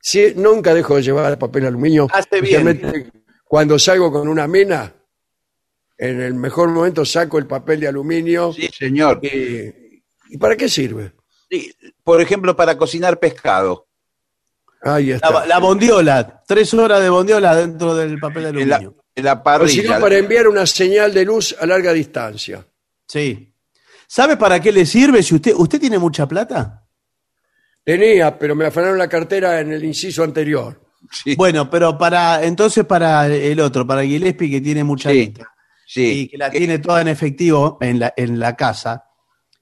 sí, nunca dejo de llevar papel aluminio. Hace bien. Cuando salgo con una mina, en el mejor momento saco el papel de aluminio. Sí, señor. Y, ¿y para qué sirve? Sí, Por ejemplo, para cocinar pescado. Ahí está. La, la bondiola, tres horas de bondiola dentro del papel de En la, aluminio. en la o si parrilla. no, para enviar una señal de luz a larga distancia. Sí. ¿Sabe para qué le sirve? Si usted, ¿Usted tiene mucha plata? Tenía, pero me afanaron la cartera en el inciso anterior. Sí. Bueno, pero para entonces para el otro, para Gillespie que tiene mucha Sí, guita Sí, y que la tiene toda en efectivo en la, en la casa.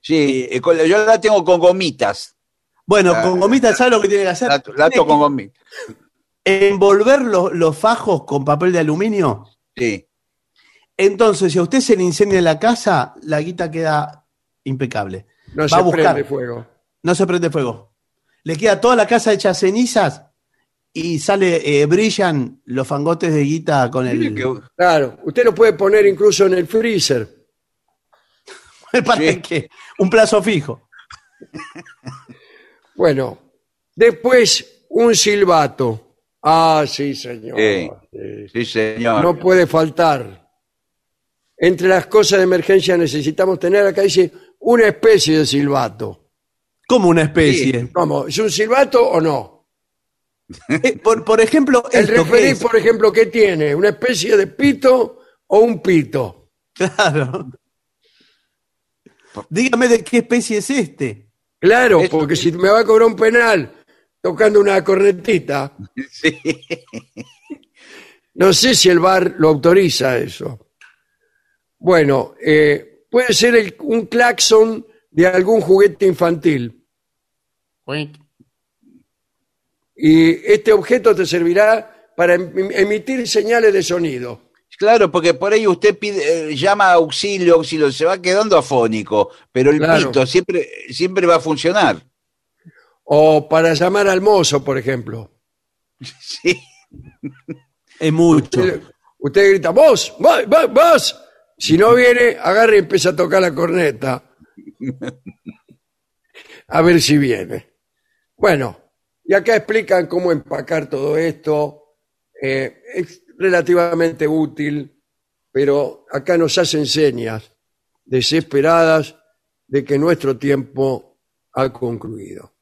Sí, yo la tengo con gomitas. Bueno, con gomitas, ¿sabes lo que tiene que hacer? La, la tengo con gomitas. envolver los, los fajos con papel de aluminio. Sí. Entonces, si a usted se le incendia la casa, la guita queda impecable. No Va se a buscar. prende fuego. No se prende fuego. Le queda toda la casa hecha cenizas y sale, eh, brillan los fangotes de guita con el. Que- Claro, usted lo puede poner incluso en el freezer. ¿Para Sí. qué? Un plazo fijo. Bueno, después un silbato. Ah, sí, señor. Sí. Sí. Sí, señor. No puede faltar. Entre las cosas de emergencia necesitamos tener acá, dice, una especie de silbato. Como una especie. ¿Cómo? ¿Es un silbato o no? Eh, por, por ejemplo, El es- por ejemplo, ¿qué tiene? ¿Una especie de pito o un pito? Claro. Dígame de qué especie es este. Claro, Esto- porque si me va a cobrar un penal tocando una cornetita, Sí. no sé si el bar lo autoriza eso. Bueno, eh, puede ser el- un claxon de algún juguete infantil. Y este objeto te servirá para em- emitir señales de sonido. Claro, porque por ahí usted pide, eh, llama a auxilio, auxilio, se va quedando afónico, pero el Claro. pito siempre, siempre va a funcionar. O para llamar al mozo, por ejemplo. Sí. Es mucho. Usted, usted grita, vos, vos, vos, vos. Si no viene, agarra y empieza a tocar la corneta. A ver si viene. Bueno, y acá explican cómo empacar todo esto. Eh, es relativamente útil, pero acá nos hacen señas desesperadas de que nuestro tiempo ha concluido.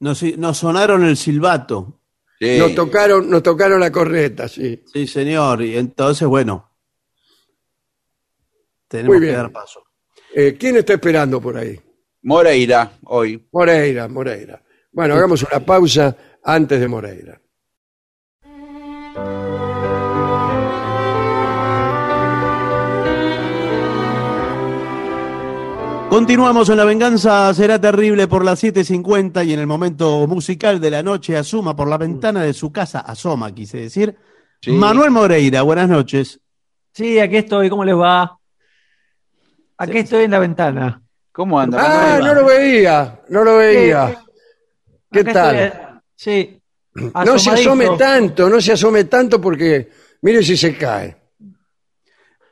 Nos, nos sonaron el silbato. Sí. Nos tocaron, nos tocaron la corneta, sí. Sí, señor. Y entonces, bueno. Tenemos Muy que dar paso. Eh, ¿Quién está esperando por ahí? Moreira, hoy. Moreira, Moreira. Bueno, hagamos una pausa antes de Moreira. Continuamos en La Venganza Será Terrible por las 7.50 y en el momento musical de la noche asoma por la ventana de su casa, asoma, quise decir. Sí. Manuel Moreira, buenas noches. Sí, aquí estoy, ¿cómo les va? Aquí estoy en la ventana. ¿Cómo anda? Ah, Manuel? no lo veía, no lo veía. ¿Qué Acá tal? estoy, eh, sí. No se asome tanto, no se asome tanto porque mire si se cae.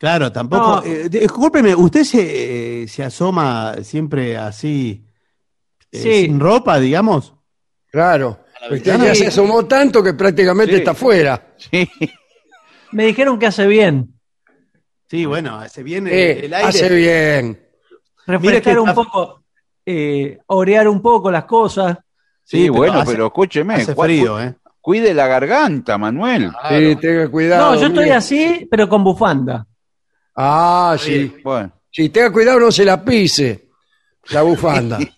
Claro, tampoco. No. eh, discúlpeme, ¿usted se, eh, se asoma siempre así, eh, Sí. sin ropa, digamos? Claro. Usted ya se asomó tanto que prácticamente Sí. está fuera. Sí. Me dijeron que hace bien. Sí, bueno, hace bien el, Eh, el aire. hace bien. Refrescar un está- poco, eh, orear un poco las cosas. Sí, Sí, pero bueno, hace- pero escúcheme. Hace frío, ¿eh? Cuide la garganta, Manuel. Sí, tenga cuidado. no, yo estoy mire. así, pero con bufanda. Ah, sí. Bueno, Si tenga cuidado, no se la pise. La bufanda.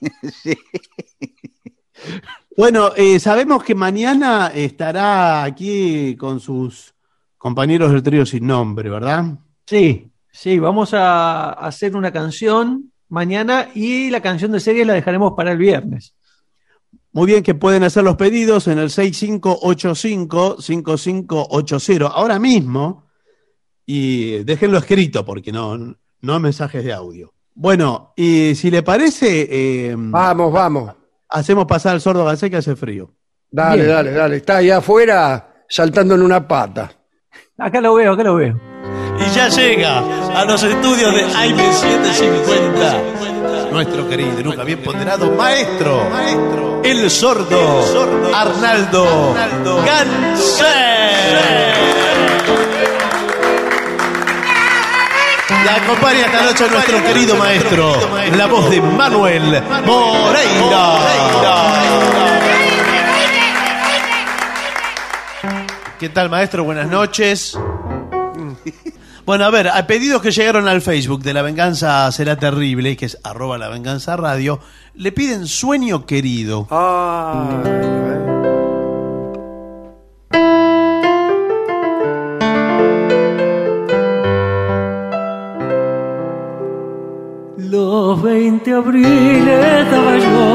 Bueno, eh, sabemos que mañana estará aquí con sus compañeros del trío sin nombre, ¿verdad? Sí, sí, vamos a hacer una canción mañana y la canción de serie la dejaremos para el viernes. Muy bien, que pueden hacer los pedidos en el 6585-5580 ahora mismo y déjenlo escrito porque no, no mensajes de audio. Bueno, y si le parece, eh, Vamos, vamos. hacemos pasar al sordo Garcés que hace frío. Dale, Bien. dale, dale. Está allá afuera saltando en una pata. Acá lo veo, acá lo veo. Y ya llega a los estudios de Aime 750 nuestro querido y nunca bien ponderado maestro, el sordo Arnaldo Gansé. Y acompaña esta noche a nuestro querido maestro, la voz de Manuel Moreira. ¿Qué tal, maestro? Buenas noches. Bueno, a ver, a pedidos que llegaron al Facebook de La Venganza Será Terrible, que es arroba La Venganza Radio, le piden sueño querido. Ay, 20 abriles daba yo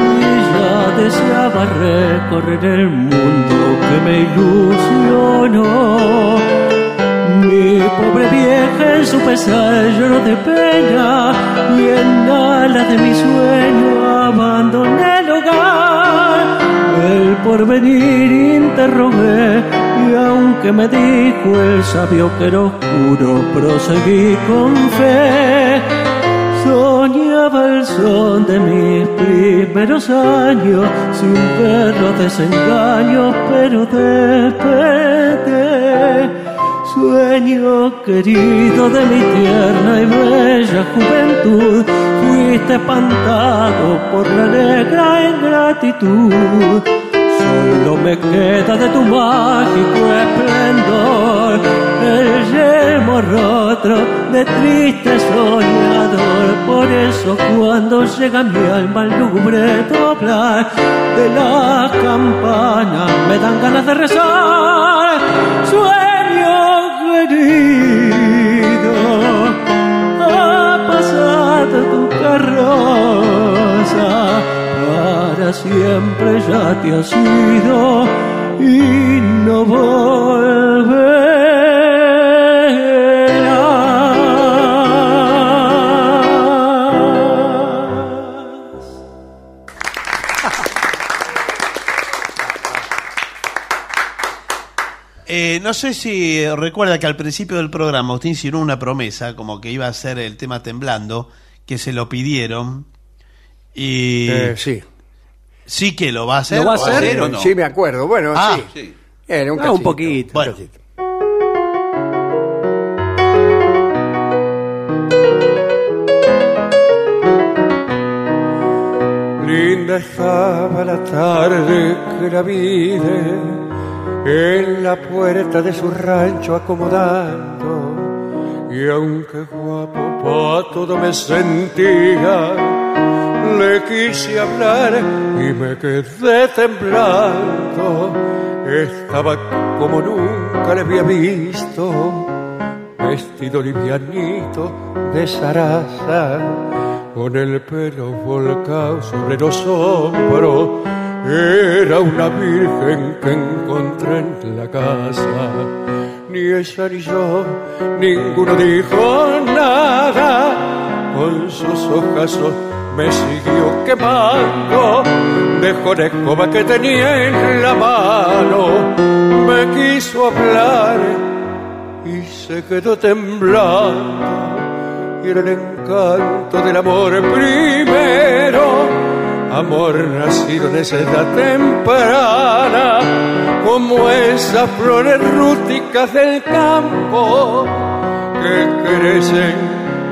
y ya deseaba recorrer el mundo que me ilusionó. Mi pobre vieja en su pesar lloró de pena y en alas de mi sueño abandoné el hogar. El porvenir interrogué y aunque me dijo el sabio que era oscuro, proseguí con fe. Soñaba el son de mis primeros años, sin ver los desengaños, pero desperté. Sueño querido de mi tierna y bella juventud, fuiste espantado por la negra ingratitud. Solo me queda de tu mágico esplendor el yelmo roto de triste soñador. Por eso cuando llega mi alma al lúgubre doblar de la campana me dan ganas de rezar. Sueño querido, ha pasado tu carroza para siempre ya te has ido y no volverás. Eh, no sé si recuerda que al principio del programa usted insinuó una promesa, como que iba a ser el tema temblando, que se lo pidieron. Y Eh, sí. sí que lo va a hacer. ¿Lo va a hacer? o no? Sí, me acuerdo. Bueno, Ah, sí. Sí. Era un, Ah, un cachito, poquito. un Bueno. cachito. Linda estaba la tarde que la vide en la puerta de su rancho acomodando. Y aunque guapo pa' todo me sentía, le quise hablar y me quedé temblando. Estaba como nunca le había visto, vestido livianito de zaraza, con el pelo volcado sobre los hombros. Era una virgen que encontré en la casa. Ni ella ni yo, ninguno dijo nada. Con sus ojazos me siguió quemando. Dejó la escoba que tenía en la mano. Me quiso hablar y se quedó temblando. Y era el encanto del amor primero, amor nacido en esa edad temprana, como esas flores rústicas del campo que crecen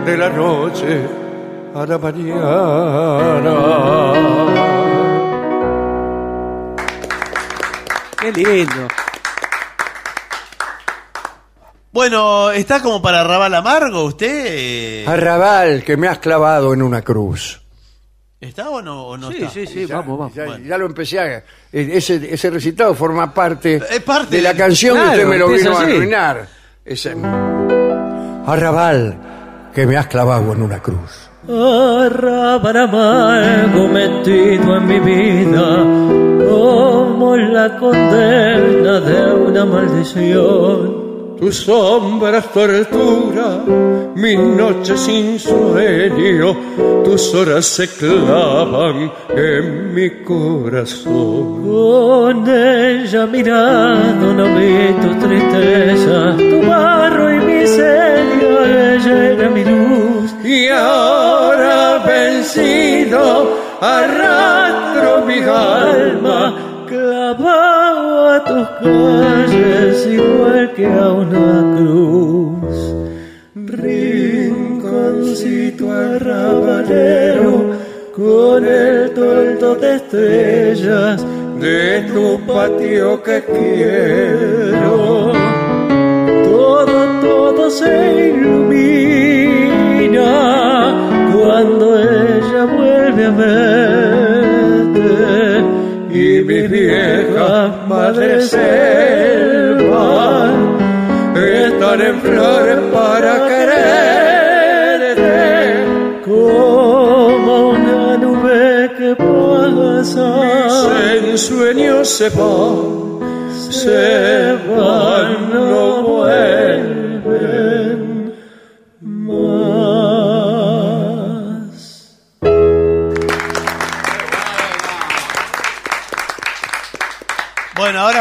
de la noche a la mañana. Qué lindo. Bueno, ¿está como para Raval Amargo usted? Arrabal que me has clavado en una cruz. ¿Está o no, o no Sí, está? sí, sí, Ya- vamos, vamos. Ya, Bueno. ya lo empecé a... eh, Ese, ese recitado forma parte, Es parte de la canción que Claro, usted me lo vino a arruinar. Ese... Arrabal que me has clavado en una cruz. Arrabal amargo metido en mi vida, como la condena de una maldición. Tus sombras tortura, mis noches sin sueño, tus horas se clavan en mi corazón. Con ella mirando no vi tu tristeza, tu barro y miseria, ella era mi luz. Y ahora vencido, arrastro mi alma clavado a tus calles igual que a una cruz. Rinconcito arrabalero con el toldo de estrellas de tu patio que quiero. todo, todo se ilumina cuando ella vuelve a verte y mi vieja madre selva están en flores para quererte como una nube que pasa en sueños se va se van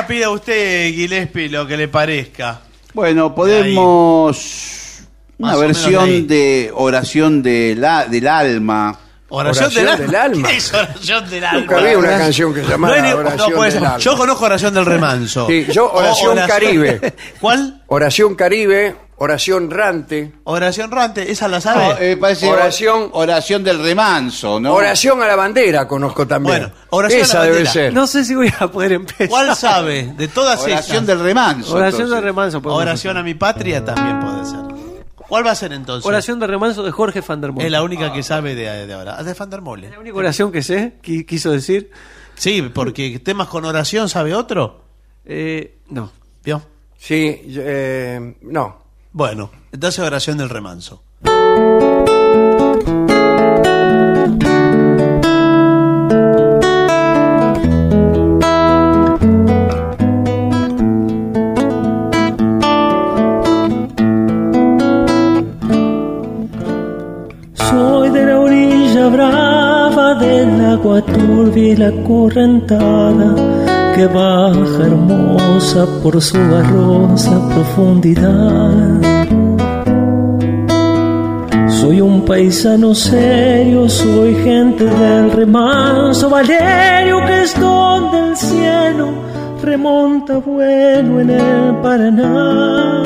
pida usted, Gillespie, lo que le parezca. Bueno, podemos una Más versión de oración de la, del alma. Oración, Oración del, del alma. ¿Qué es oración del alma? Nunca había una canción que se llamara No hay ni- no, Oración puede del ser. alma. Yo conozco oración del remanso. Sí, yo O oración Caribe. ¿Cuál? Oración Caribe, oración Rante, Oración rante, esa la sabe. No, eh, parece Oración- oración del remanso, ¿no? oración a la bandera conozco también. Bueno, oración a Esa la debe bandera. ser. No sé si voy a poder empezar. ¿Cuál sabe? De todas oración esas. del remanso. Oración entonces. de remanso. Oración a mi patria también puede ser. ¿Cuál va a ser entonces? Oración de remanso de Jorge van der Molen. Es la única que sabe de, de ahora. Ah, De Van der Molen. La única oración que sé, qui- quiso decir. Sí, porque temas con oración sabe otro. Eh, no. ¿Vio? Sí, yo- eh, no. Bueno, entonces oración del remanso. Turbia y la correntada que baja hermosa por su barrosa profundidad. Soy un paisano serio, soy gente del remanso Valerio que es don del cielo, remonta vuelo en el Paraná.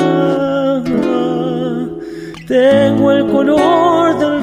Tengo el color del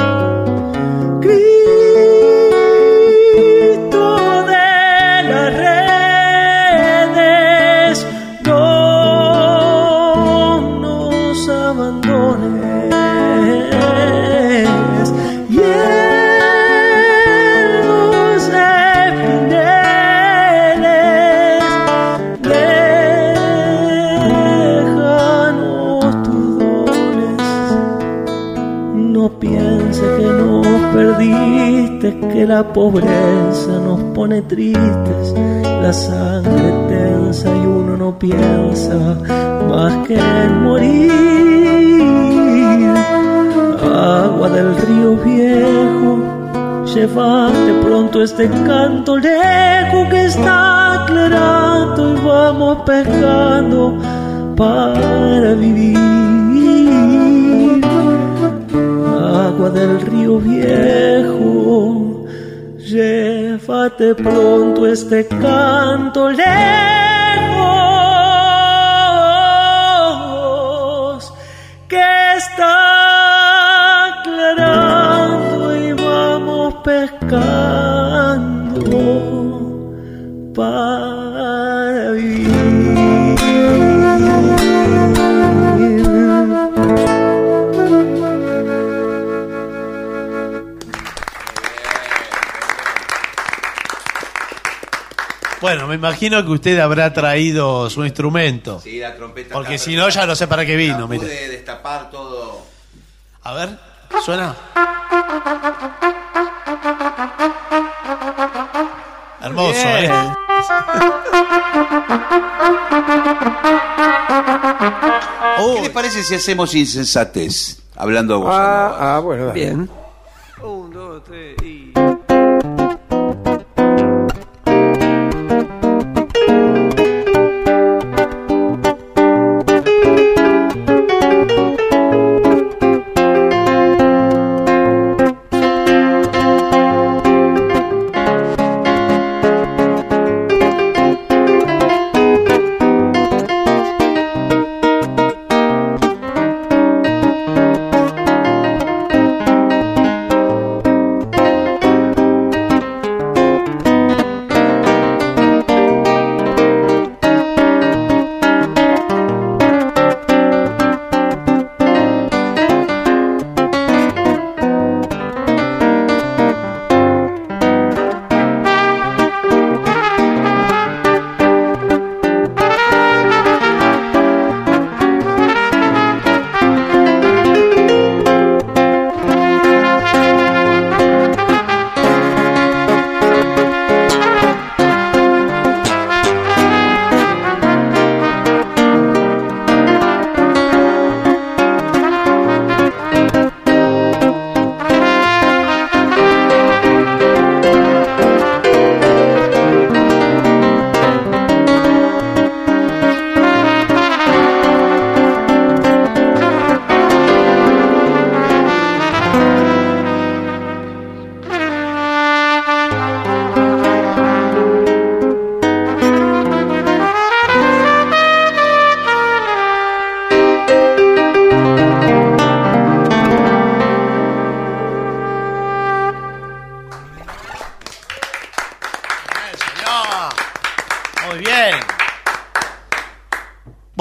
Que la pobreza nos pone tristes, la sangre tensa y uno no piensa más que en morir. Agua del río viejo, llévate pronto este canto lejos que está aclarando y vamos pescando para vivir agua del río viejo, llévate pronto este canto lejos que está aclarando y vamos pescando Bueno, me imagino que usted habrá traído su instrumento. Sí, la trompeta. Porque si no, ya no sé para qué vino. la mire. pude destapar todo. A ver, suena. Hermoso, Bien. ¿eh? Oh, ¿Qué le parece si hacemos insensatez? Hablando nova? Ah, ah, bueno, dale. Bien. Un, dos, tres y.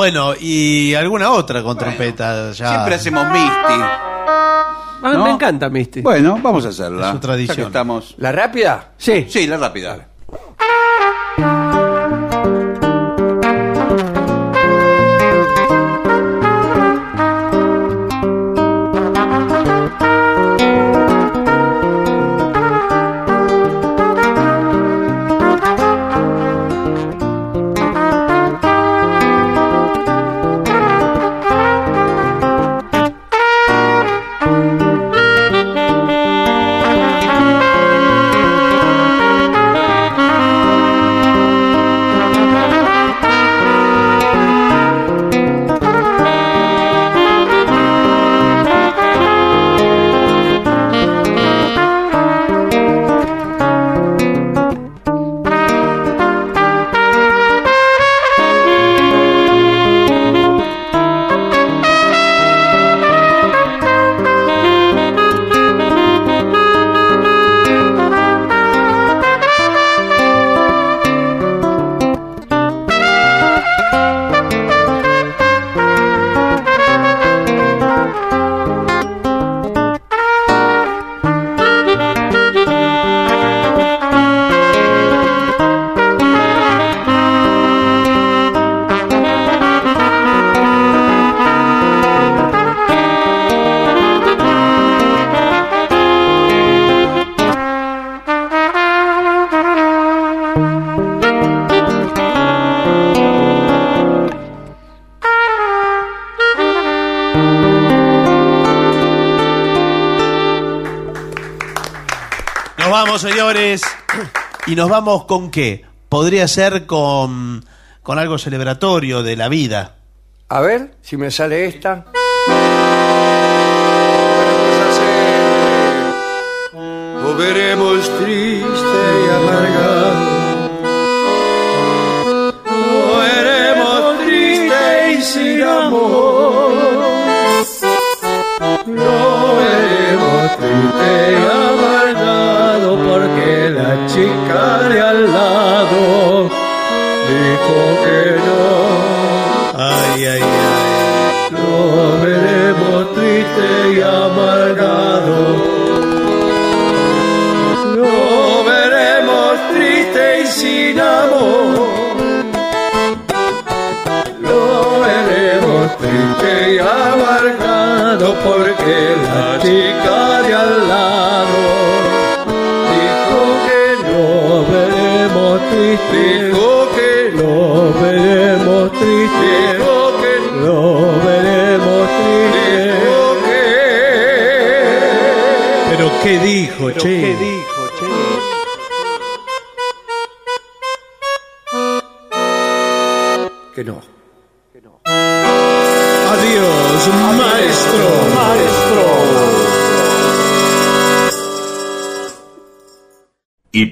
Bueno, y alguna otra con trompeta ya. Siempre hacemos Misty. Ah, ¿No? Me encanta Misty. Bueno, vamos a hacerla. Es su tradición. Ya que estamos. ¿La rápida? Sí. Sí, la rápida. ¿Y nos vamos con qué? Podría ser con, con algo celebratorio de la vida. A ver si me sale esta.